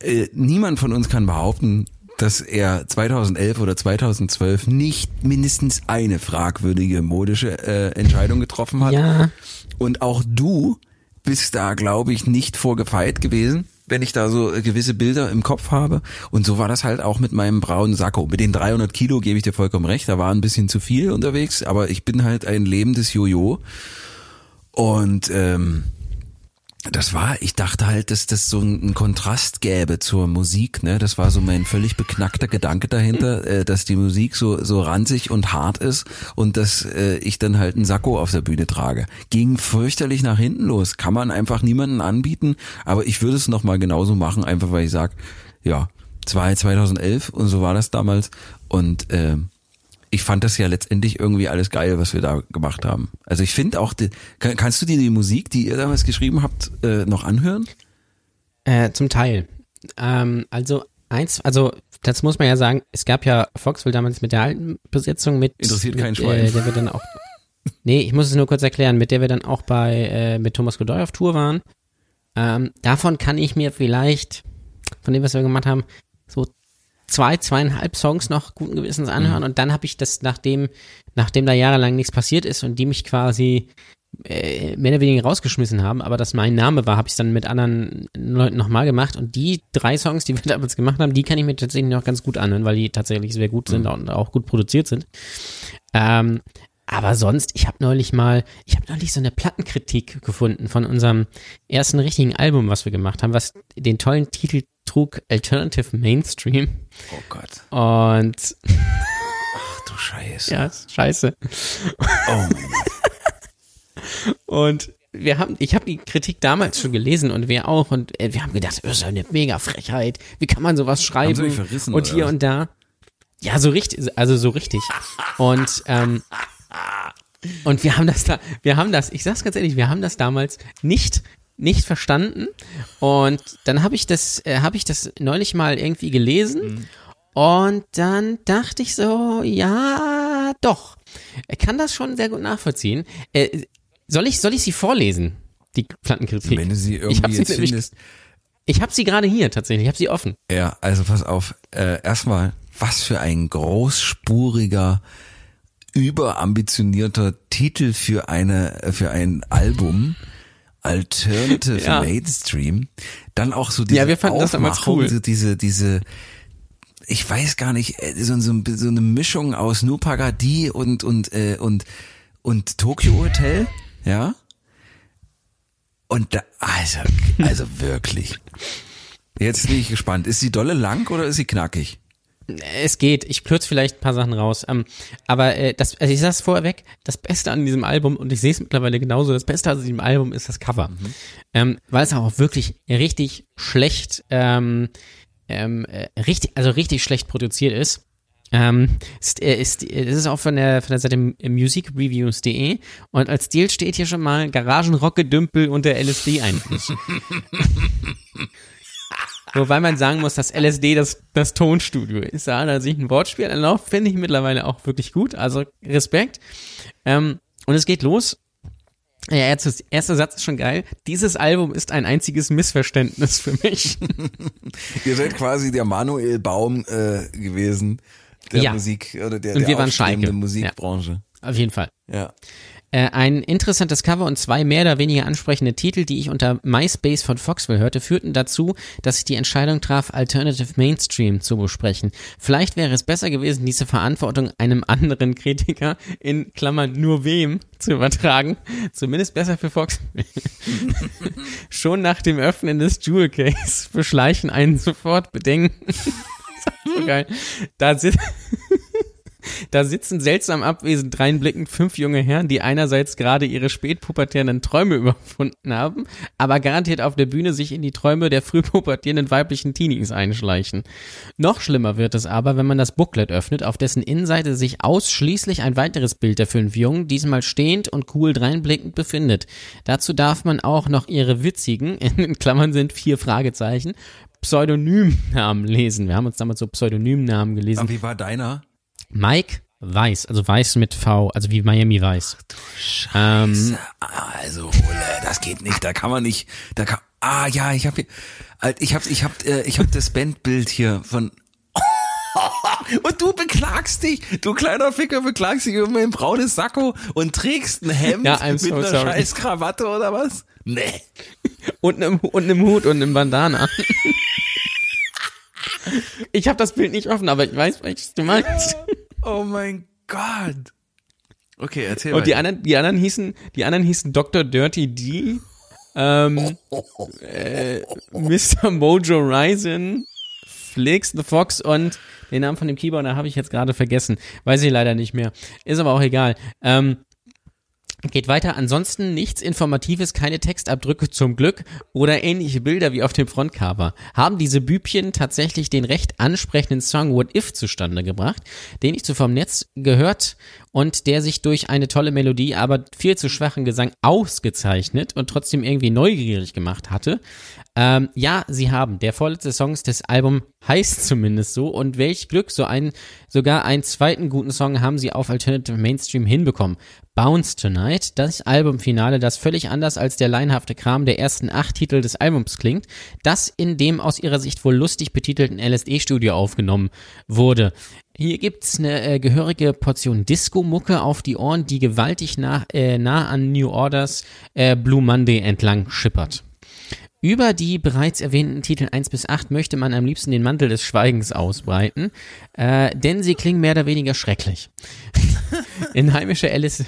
äh, niemand von uns kann behaupten, dass er 2011 oder 2012 nicht mindestens eine fragwürdige modische äh, Entscheidung getroffen hat. Ja. Und auch du bist da, glaube ich, nicht vorgefeit gewesen, wenn ich da so äh, gewisse Bilder im Kopf habe. Und so war das halt auch mit meinem braunen Sakko. Mit den 300 Kilo gebe ich dir vollkommen recht. Da war ein bisschen zu viel unterwegs, aber ich bin halt ein lebendes Jojo. Und ähm, das war, ich dachte halt, dass das so einen Kontrast gäbe zur Musik, ne? Das war so mein völlig beknackter Gedanke dahinter, <laughs> äh, dass die Musik so so ranzig und hart ist und dass äh, ich dann halt einen Sakko auf der Bühne trage. Ging fürchterlich nach hinten los. Kann man einfach niemanden anbieten, aber ich würde es noch mal genauso machen, einfach weil ich sag, ja, 2011 und so war das damals und äh, ich fand das ja letztendlich irgendwie alles geil, was wir da gemacht haben. Also ich finde auch, die, kann, kannst du dir die Musik, die ihr damals geschrieben habt, äh, noch anhören? Äh, zum Teil. Ähm, also eins, also das muss man ja sagen, es gab ja Foxville damals mit der alten Besetzung mit, Interessiert mit kein Schwein. Äh, der wir dann auch, nee, ich muss es nur kurz erklären, mit der wir dann auch bei äh, mit Thomas Godoy auf Tour waren. Ähm, davon kann ich mir vielleicht, von dem, was wir gemacht haben, zwei, zweieinhalb Songs noch guten Gewissens anhören und dann habe ich das, nachdem, nachdem da jahrelang nichts passiert ist und die mich quasi äh, mehr oder weniger rausgeschmissen haben, aber das mein Name war, habe ich dann mit anderen Leuten nochmal gemacht und die drei Songs, die <laughs> wir damals gemacht haben, die kann ich mir tatsächlich noch ganz gut anhören, weil die tatsächlich sehr gut sind und auch gut produziert sind. Ähm, aber sonst, ich habe neulich mal, ich habe neulich so eine Plattenkritik gefunden von unserem ersten richtigen Album, was wir gemacht haben, was den tollen Titel trug Alternative Mainstream. Oh Gott. Und Ach du Scheiße. ja, scheiße. Oh mein Gott. Und wir haben, ich habe die Kritik damals schon gelesen und wir auch und äh, wir haben gedacht, das ist eine mega Frechheit. Wie kann man sowas schreiben? und hier was? und da. Ja, so richtig, also so richtig. Und ähm, und wir haben das da, wir haben das, ich sag's ganz ehrlich, wir haben das damals nicht nicht verstanden und dann habe ich das äh, habe ich das neulich mal irgendwie gelesen und dann dachte ich so, ja, doch. Er kann das schon sehr gut nachvollziehen. Äh, soll ich soll ich sie vorlesen? Die Plattenkritik. Wenn du sie Ich irgendwie hab sie jetzt nämlich- findest. Ich habe sie gerade hier tatsächlich, ich habe sie offen. Ja, also pass auf. Äh, erstmal, was für ein großspuriger, überambitionierter Titel für eine für ein Album. Alternative <laughs> Ja. Mainstream. Dann auch so diese Ja, wir fanden das Aufmachung, cool. so diese, diese, ich weiß gar nicht, äh, so, so, so eine Mischung aus Nupagadi und, und, äh, und, und Tokyo Hotel, ja. Und da, also, also wirklich. Jetzt bin ich gespannt. Ist sie dolle lang oder ist sie knackig? Es geht, ich kürze vielleicht ein paar Sachen raus. Ähm, aber äh, das, also ich sag's vorweg, das Beste an diesem Album, und ich sehe es mittlerweile genauso, das Beste an diesem Album ist das Cover. Ähm, weil es auch wirklich richtig schlecht, ähm, ähm, äh, richtig, also richtig schlecht produziert ist. Ähm, ist, ist, es ist auch von der, von der Seite musikreviews.de und als Stil steht hier schon mal Garagenrock-Gedümpel unter LSD-Einfluss. <laughs> <laughs> Wobei man sagen muss, dass LSD das, das Tonstudio ist. Ja, da sich ein Wortspiel erlaubt, finde ich mittlerweile auch wirklich gut. Also Respekt. Ähm, und es geht los. Ja, erster, erster Satz ist schon geil. Dieses Album ist ein einziges Missverständnis für mich. <laughs> Ihr seid quasi der Manuel Baum äh, gewesen der Ja. Musik oder der, Und der wir waren Schalke. Musikbranche. Auf jeden Fall. Ja. Äh, ein interessantes Cover und zwei mehr oder weniger ansprechende Titel, die ich unter MySpace von Foxville hörte, führten dazu, dass ich die Entscheidung traf, Alternative Mainstream zu besprechen. Vielleicht wäre es besser gewesen, diese Verantwortung einem anderen Kritiker, in Klammern nur wem, zu übertragen. Zumindest besser für Foxville. <laughs> Schon nach dem Öffnen des Jewel Case beschleichen einen sofort Bedenken. <laughs> so geil. Da sitzt <laughs> da sitzen seltsam abwesend dreinblickend fünf junge Herren, die einerseits gerade ihre spätpubertären Träume <laughs> überwunden haben, aber garantiert auf der Bühne sich in die Träume der frühpubertierenden weiblichen Teenies einschleichen. Noch schlimmer wird es aber, wenn man das Booklet öffnet, auf dessen Innenseite sich ausschließlich ein weiteres Bild der fünf Jungen, diesmal stehend und cool dreinblickend befindet. Dazu darf man auch noch ihre witzigen, <laughs> in Klammern sind vier Fragezeichen, Pseudonymnamen lesen. Wir haben uns damals so Pseudonymnamen gelesen. Aber wie war deiner? Mike Weiß, also Weiß mit V, also wie Miami Weiß. Ähm, Also, Ole, das geht nicht. Da kann man nicht. Da kann. Ah ja, ich habe ich hab, ich hab, äh, ich hab das Bandbild hier von. <laughs> Und du beklagst dich, du kleiner Ficker, beklagst dich über mein braunes Sakko und trägst ein Hemd Ja, mit so einer sorry. scheiß Krawatte oder was? Nee. und einem, und einem Hut und einem Bandana. <laughs> ich habe das Bild nicht offen, aber ich weiß, was du meinst. Oh mein Gott. Okay, erzähl Und die anderen, die anderen hießen, die anderen hießen Dr. Dirty D Ähm, äh, Mr. Mojo Ryzen, Flix the Fox und den Namen von dem Keyboarder habe ich jetzt gerade vergessen. Weiß ich leider nicht mehr. Ist aber auch egal. Ähm, Geht weiter. Ansonsten nichts Informatives, keine Textabdrücke zum Glück oder ähnliche Bilder wie auf dem Frontcover. Haben diese Bübchen tatsächlich den recht ansprechenden Song What If zustande gebracht, den ich zuvor im Netz gehört und der sich durch eine tolle Melodie, aber viel zu schwachen Gesang ausgezeichnet und trotzdem irgendwie neugierig gemacht hatte. Ähm, ja, sie haben. Der vorletzte Song des Albums heißt zumindest so. Und welch Glück, so einen, sogar einen zweiten guten Song haben sie auf Alternative Mainstream hinbekommen. Bounce Tonight, das Albumfinale, das völlig anders als der leinhafte Kram der ersten acht Titel des Albums klingt, das in dem aus ihrer Sicht wohl lustig betitelten LSD-Studio aufgenommen wurde. Hier gibt's eine äh, gehörige Portion Disco-Mucke auf die Ohren, die gewaltig nach, äh, nah an New Orders äh, Blue Monday entlang schippert. Über die bereits erwähnten Titel 1 bis 8 möchte man am liebsten den Mantel des Schweigens ausbreiten, äh, denn sie klingen mehr oder weniger schrecklich. <laughs> In heimischer Alice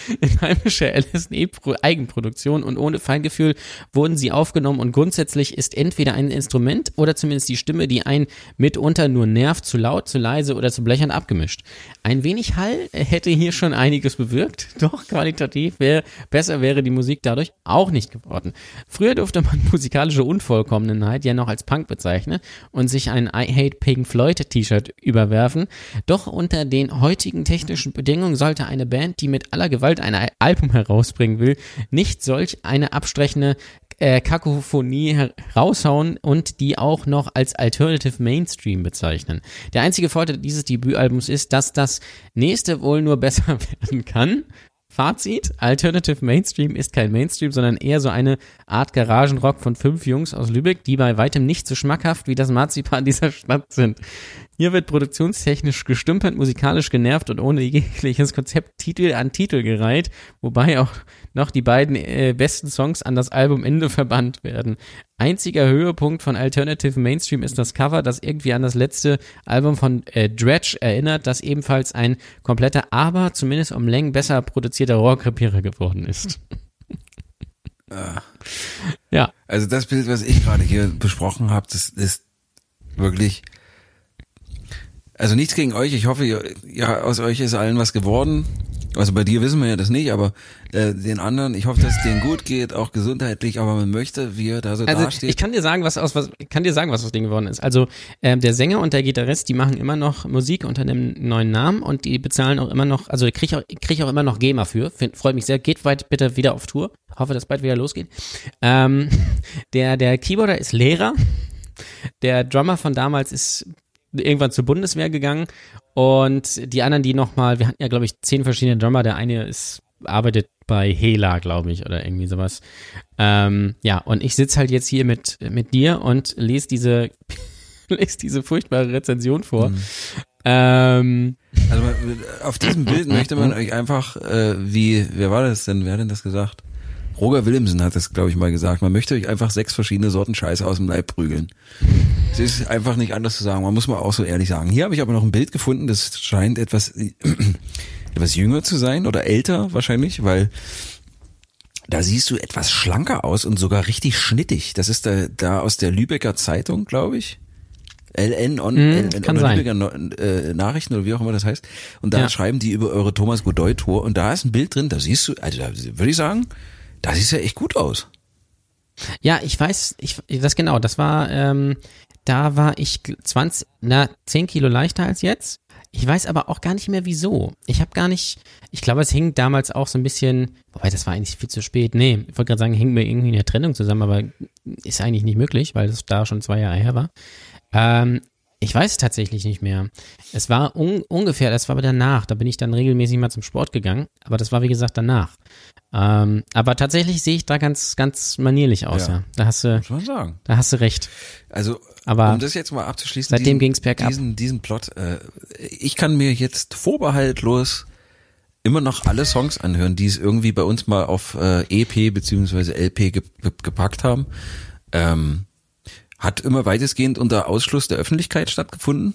<laughs> in heimischer LSD-Eigenproduktion und ohne Feingefühl wurden sie aufgenommen und grundsätzlich ist entweder ein Instrument oder zumindest die Stimme, die einen mitunter nur nervt, zu laut, zu leise oder zu blechern abgemischt. Ein wenig Hall hätte hier schon einiges bewirkt, <laughs> doch qualitativ wäre, besser wäre die Musik dadurch auch nicht geworden. Früher durfte man <laughs> musikalische Unvollkommenheit ja noch als Punk bezeichnen und sich ein I Hate Pink Floyd T-Shirt überwerfen, doch unter den heutigen technischen Bedingungen sollte eine Band, die mit aller Gewalt ein Album herausbringen will, nicht solch eine abstrechende äh, Kakophonie heraushauen und die auch noch als Alternative Mainstream bezeichnen. Der einzige Vorteil dieses Debütalbums ist, dass das nächste wohl nur <laughs> besser werden kann. Fazit, Alternative Mainstream ist kein Mainstream, sondern eher so eine Art Garagenrock von fünf Jungs aus Lübeck, die bei weitem nicht so schmackhaft wie das Marzipan dieser Stadt sind. Hier wird produktionstechnisch gestümpert, musikalisch genervt und ohne jegliches Konzept Titel an Titel gereiht, wobei auch noch die beiden äh, besten Songs an das Albumende verbannt werden. Einziger Höhepunkt von Alternative Mainstream ist das Cover, das irgendwie an das letzte Album von äh, Dredge erinnert, das ebenfalls ein kompletter, aber zumindest um Längen besser produzierter Rohrkrepierer geworden ist. <laughs> Ah. Ja. Also das Bild, was ich gerade hier besprochen habe, das ist wirklich also nichts gegen euch. Ich hoffe, ja, aus euch ist allen was geworden. Also bei dir wissen wir ja das nicht, aber äh, den anderen, ich hoffe, dass es denen gut geht, auch gesundheitlich, aber man möchte, wie er da so also dasteht. ich kann dir sagen, was aus was ich kann dir sagen, was aus denen geworden ist. Also ähm, der Sänger und der Gitarrist, die machen immer noch Musik unter einem neuen Namen und die bezahlen auch immer noch, also kriege auch krieg ich auch immer noch GEMA für. Find, freut mich sehr. Geht weit bitte wieder auf Tour. Hoffe, dass bald wieder losgeht. Ähm, <laughs> der der Keyboarder ist Lehrer. Der Drummer von damals ist irgendwann zur Bundeswehr gegangen und die anderen, die nochmal, wir hatten ja, glaube ich, zehn verschiedene Drummer, der eine ist, arbeitet bei Hela, glaube ich, oder irgendwie sowas. Ähm, ja, und ich sitze halt jetzt hier mit, mit dir und lese diese, <laughs> lese diese furchtbare Rezension vor. Mhm. Ähm, also auf diesem Bild <laughs> möchte man euch einfach, äh, wie, wer war das denn, wer hat denn das gesagt? Roger Willemsen hat das, glaube ich, mal gesagt. Man möchte euch einfach sechs verschiedene Sorten Scheiße aus dem Leib prügeln. Es ist einfach nicht anders zu sagen. Man muss mal auch so ehrlich sagen. Hier habe ich aber noch ein Bild gefunden, das scheint etwas, <clears throat> etwas jünger zu sein oder älter wahrscheinlich, weil da siehst du etwas schlanker aus und sogar richtig schnittig. Das ist da, da aus der Lübecker Zeitung, glaube ich. LN on mm, LN, kann sein. Lübecker äh, Nachrichten oder wie auch immer das heißt. Und da ja. schreiben die über eure Thomas Godoy Tour und da ist ein Bild drin, da siehst du, also da würde ich sagen, da sieht ja echt gut aus. Ja, ich weiß, ich, das genau, das war, ähm, da war ich 20, na, 10 Kilo leichter als jetzt. Ich weiß aber auch gar nicht mehr wieso. Ich habe gar nicht, ich glaube, es hing damals auch so ein bisschen, wobei das war eigentlich viel zu spät. Nee, ich wollte gerade sagen, hing mir irgendwie in der Trennung zusammen, aber ist eigentlich nicht möglich, weil es da schon zwei Jahre her war. Ähm, ich weiß tatsächlich nicht mehr. Es war un ungefähr, das war aber danach. Da bin ich dann regelmäßig mal zum Sport gegangen. Aber das war wie gesagt danach. Ähm, aber tatsächlich sehe ich da ganz, ganz manierlich aus. Ja. ja. Da hast du, da hast du recht. Also, aber um das jetzt mal abzuschließen, seitdem ging es bergab. Diesen, diesen Plot. Äh, ich kann mir jetzt vorbehaltlos immer noch alle Songs anhören, die es irgendwie bei uns mal auf äh, EP beziehungsweise LP ge gepackt haben. Ähm, hat immer weitestgehend unter Ausschluss der Öffentlichkeit stattgefunden.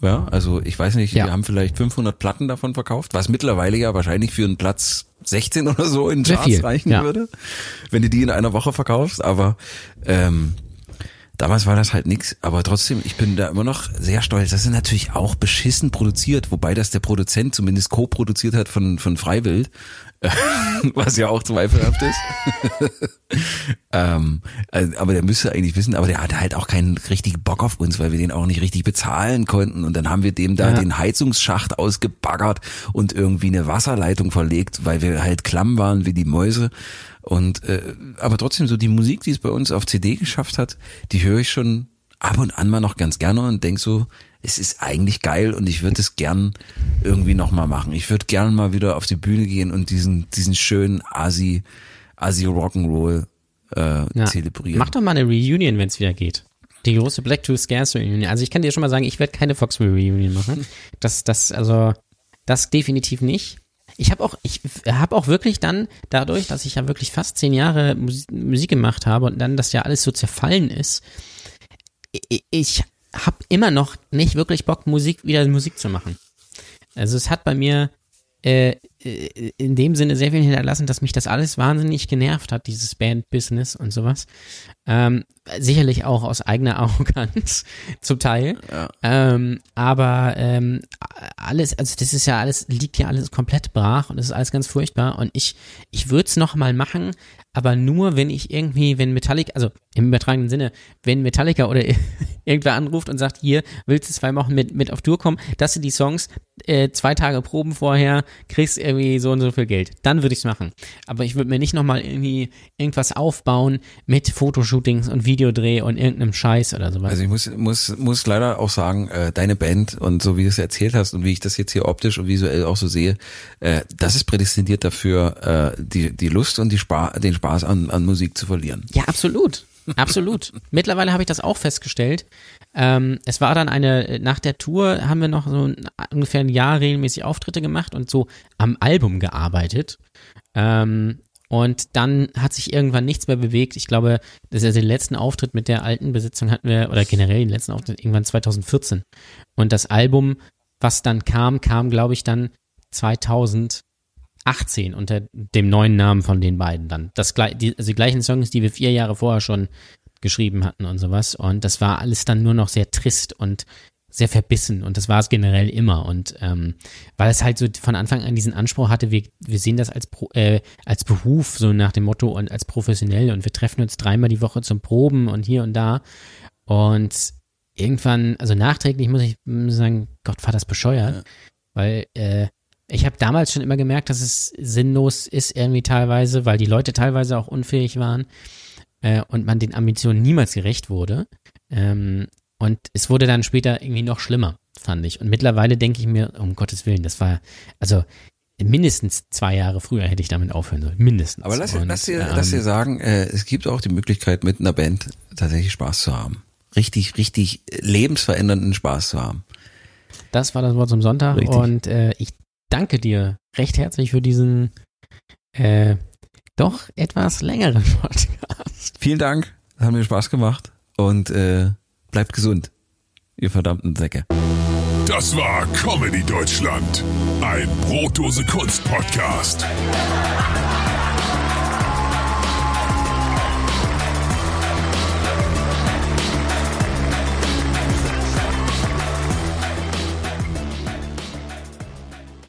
Ja, also ich weiß nicht, Ja. wir haben vielleicht 500 Platten davon verkauft, was mittlerweile ja wahrscheinlich für einen Platz 16 oder so in Charts reichen ja. würde, wenn du die in einer Woche verkaufst. Aber ähm, damals war das halt nix. Aber trotzdem, ich bin da immer noch sehr stolz. Das ist natürlich auch beschissen produziert, wobei das der Produzent zumindest co-produziert hat von von Freiwild, <laughs> was ja auch zweifelhaft ist. <laughs> Ähm, also, aber der müsste eigentlich wissen, aber der hatte halt auch keinen richtigen Bock auf uns, weil wir den auch nicht richtig bezahlen konnten. Und dann haben wir dem da Ja. den Heizungsschacht ausgebaggert und irgendwie eine Wasserleitung verlegt, weil wir halt klamm waren wie die Mäuse. Und äh, aber trotzdem so die Musik, die es bei uns auf CD geschafft hat, die höre ich schon ab und an mal noch ganz gerne und denk so, es ist eigentlich geil und ich würde es gern irgendwie noch mal machen. Ich würde gern mal wieder auf die Bühne gehen und diesen diesen schönen Asi Asi Rock'n'Roll äh, Ja. zelebrieren. Mach doch mal eine Reunion, wenn es wieder geht. Die große Black Tooth Scares Reunion. Also ich kann dir schon mal sagen, ich werde keine Foxville Reunion machen. Das, das, also, das definitiv nicht. Ich habe auch, ich habe auch wirklich dann, dadurch, dass ich ja wirklich fast zehn Jahre Musik, Musik gemacht habe und dann das ja alles so zerfallen ist, ich habe immer noch nicht wirklich Bock, Musik wieder Musik zu machen. Also es hat bei mir äh, in dem Sinne sehr viel hinterlassen, dass mich das alles wahnsinnig genervt hat, dieses Band-Business und sowas. Ähm, sicherlich auch aus eigener <laughs> Arroganz zum Teil. Ja. Ähm, aber ähm, alles, also das ist ja alles, liegt ja alles komplett brach und es ist alles ganz furchtbar. Und ich, ich würde es nochmal machen, aber nur, wenn ich irgendwie, wenn Metallica, also im übertragenen Sinne, wenn Metallica oder <laughs> irgendwer anruft und sagt, hier, willst du zwei Wochen mit, mit auf Tour kommen, das sind die Songs, äh, zwei Tage Proben vorher, kriegst irgendwie so und so viel Geld. Dann würde ich es machen. Aber ich würde mir nicht nochmal irgendwie irgendwas aufbauen mit Fotoshootings und Videodreh und irgendeinem Scheiß oder sowas. Also ich muss, muss, muss leider auch sagen, äh, deine Band und so wie du es erzählt hast und wie ich das jetzt hier optisch und visuell auch so sehe, äh, das ist prädestiniert dafür, äh, die, die Lust und die Spa den Spaß an, an Musik zu verlieren. Ja, absolut. Absolut. Mittlerweile habe ich das auch festgestellt. Ähm, es war dann eine, nach der Tour haben wir noch so ein, ungefähr ein Jahr regelmäßig Auftritte gemacht und so am Album gearbeitet. Ähm, und dann hat sich irgendwann nichts mehr bewegt. Ich glaube, das ist also den letzten Auftritt mit der alten Besetzung hatten wir, oder generell den letzten Auftritt irgendwann 2014. Und das Album, was dann kam, kam, glaube ich, dann 2018 unter dem neuen Namen von den beiden dann. Das, die, also die gleichen Songs, die wir vier Jahre vorher schon geschrieben hatten und sowas. Und das war alles dann nur noch sehr trist und sehr verbissen. Und das war es generell immer. Und ähm, weil es halt so von Anfang an diesen Anspruch hatte, wir, wir sehen das als Pro, äh, als Beruf so nach dem Motto und als professionell. Und wir treffen uns dreimal die Woche zum Proben und hier und da. Und irgendwann, also nachträglich muss ich sagen, Gott war das bescheuert, weil äh, ich habe damals schon immer gemerkt, dass es sinnlos ist irgendwie teilweise, weil die Leute teilweise auch unfähig waren äh, und man den Ambitionen niemals gerecht wurde. Ähm, und es wurde dann später irgendwie noch schlimmer, fand ich. Und mittlerweile denke ich mir, um Gottes Willen, das war, also mindestens zwei Jahre früher hätte ich damit aufhören sollen. Mindestens. Aber lass, Und, lass, dir, ähm, lass dir sagen, äh, es gibt auch die Möglichkeit, mit einer Band tatsächlich Spaß zu haben. Richtig, richtig lebensverändernden Spaß zu haben. Das war das Wort zum Sonntag. Richtig. Und äh, ich danke dir recht herzlich für diesen äh, doch etwas längeren <laughs> Podcast. Vielen Dank, es hat mir Spaß gemacht und äh, bleibt gesund, ihr verdammten Säcke. Das war Comedy Deutschland, ein Brotdose Kunst Podcast.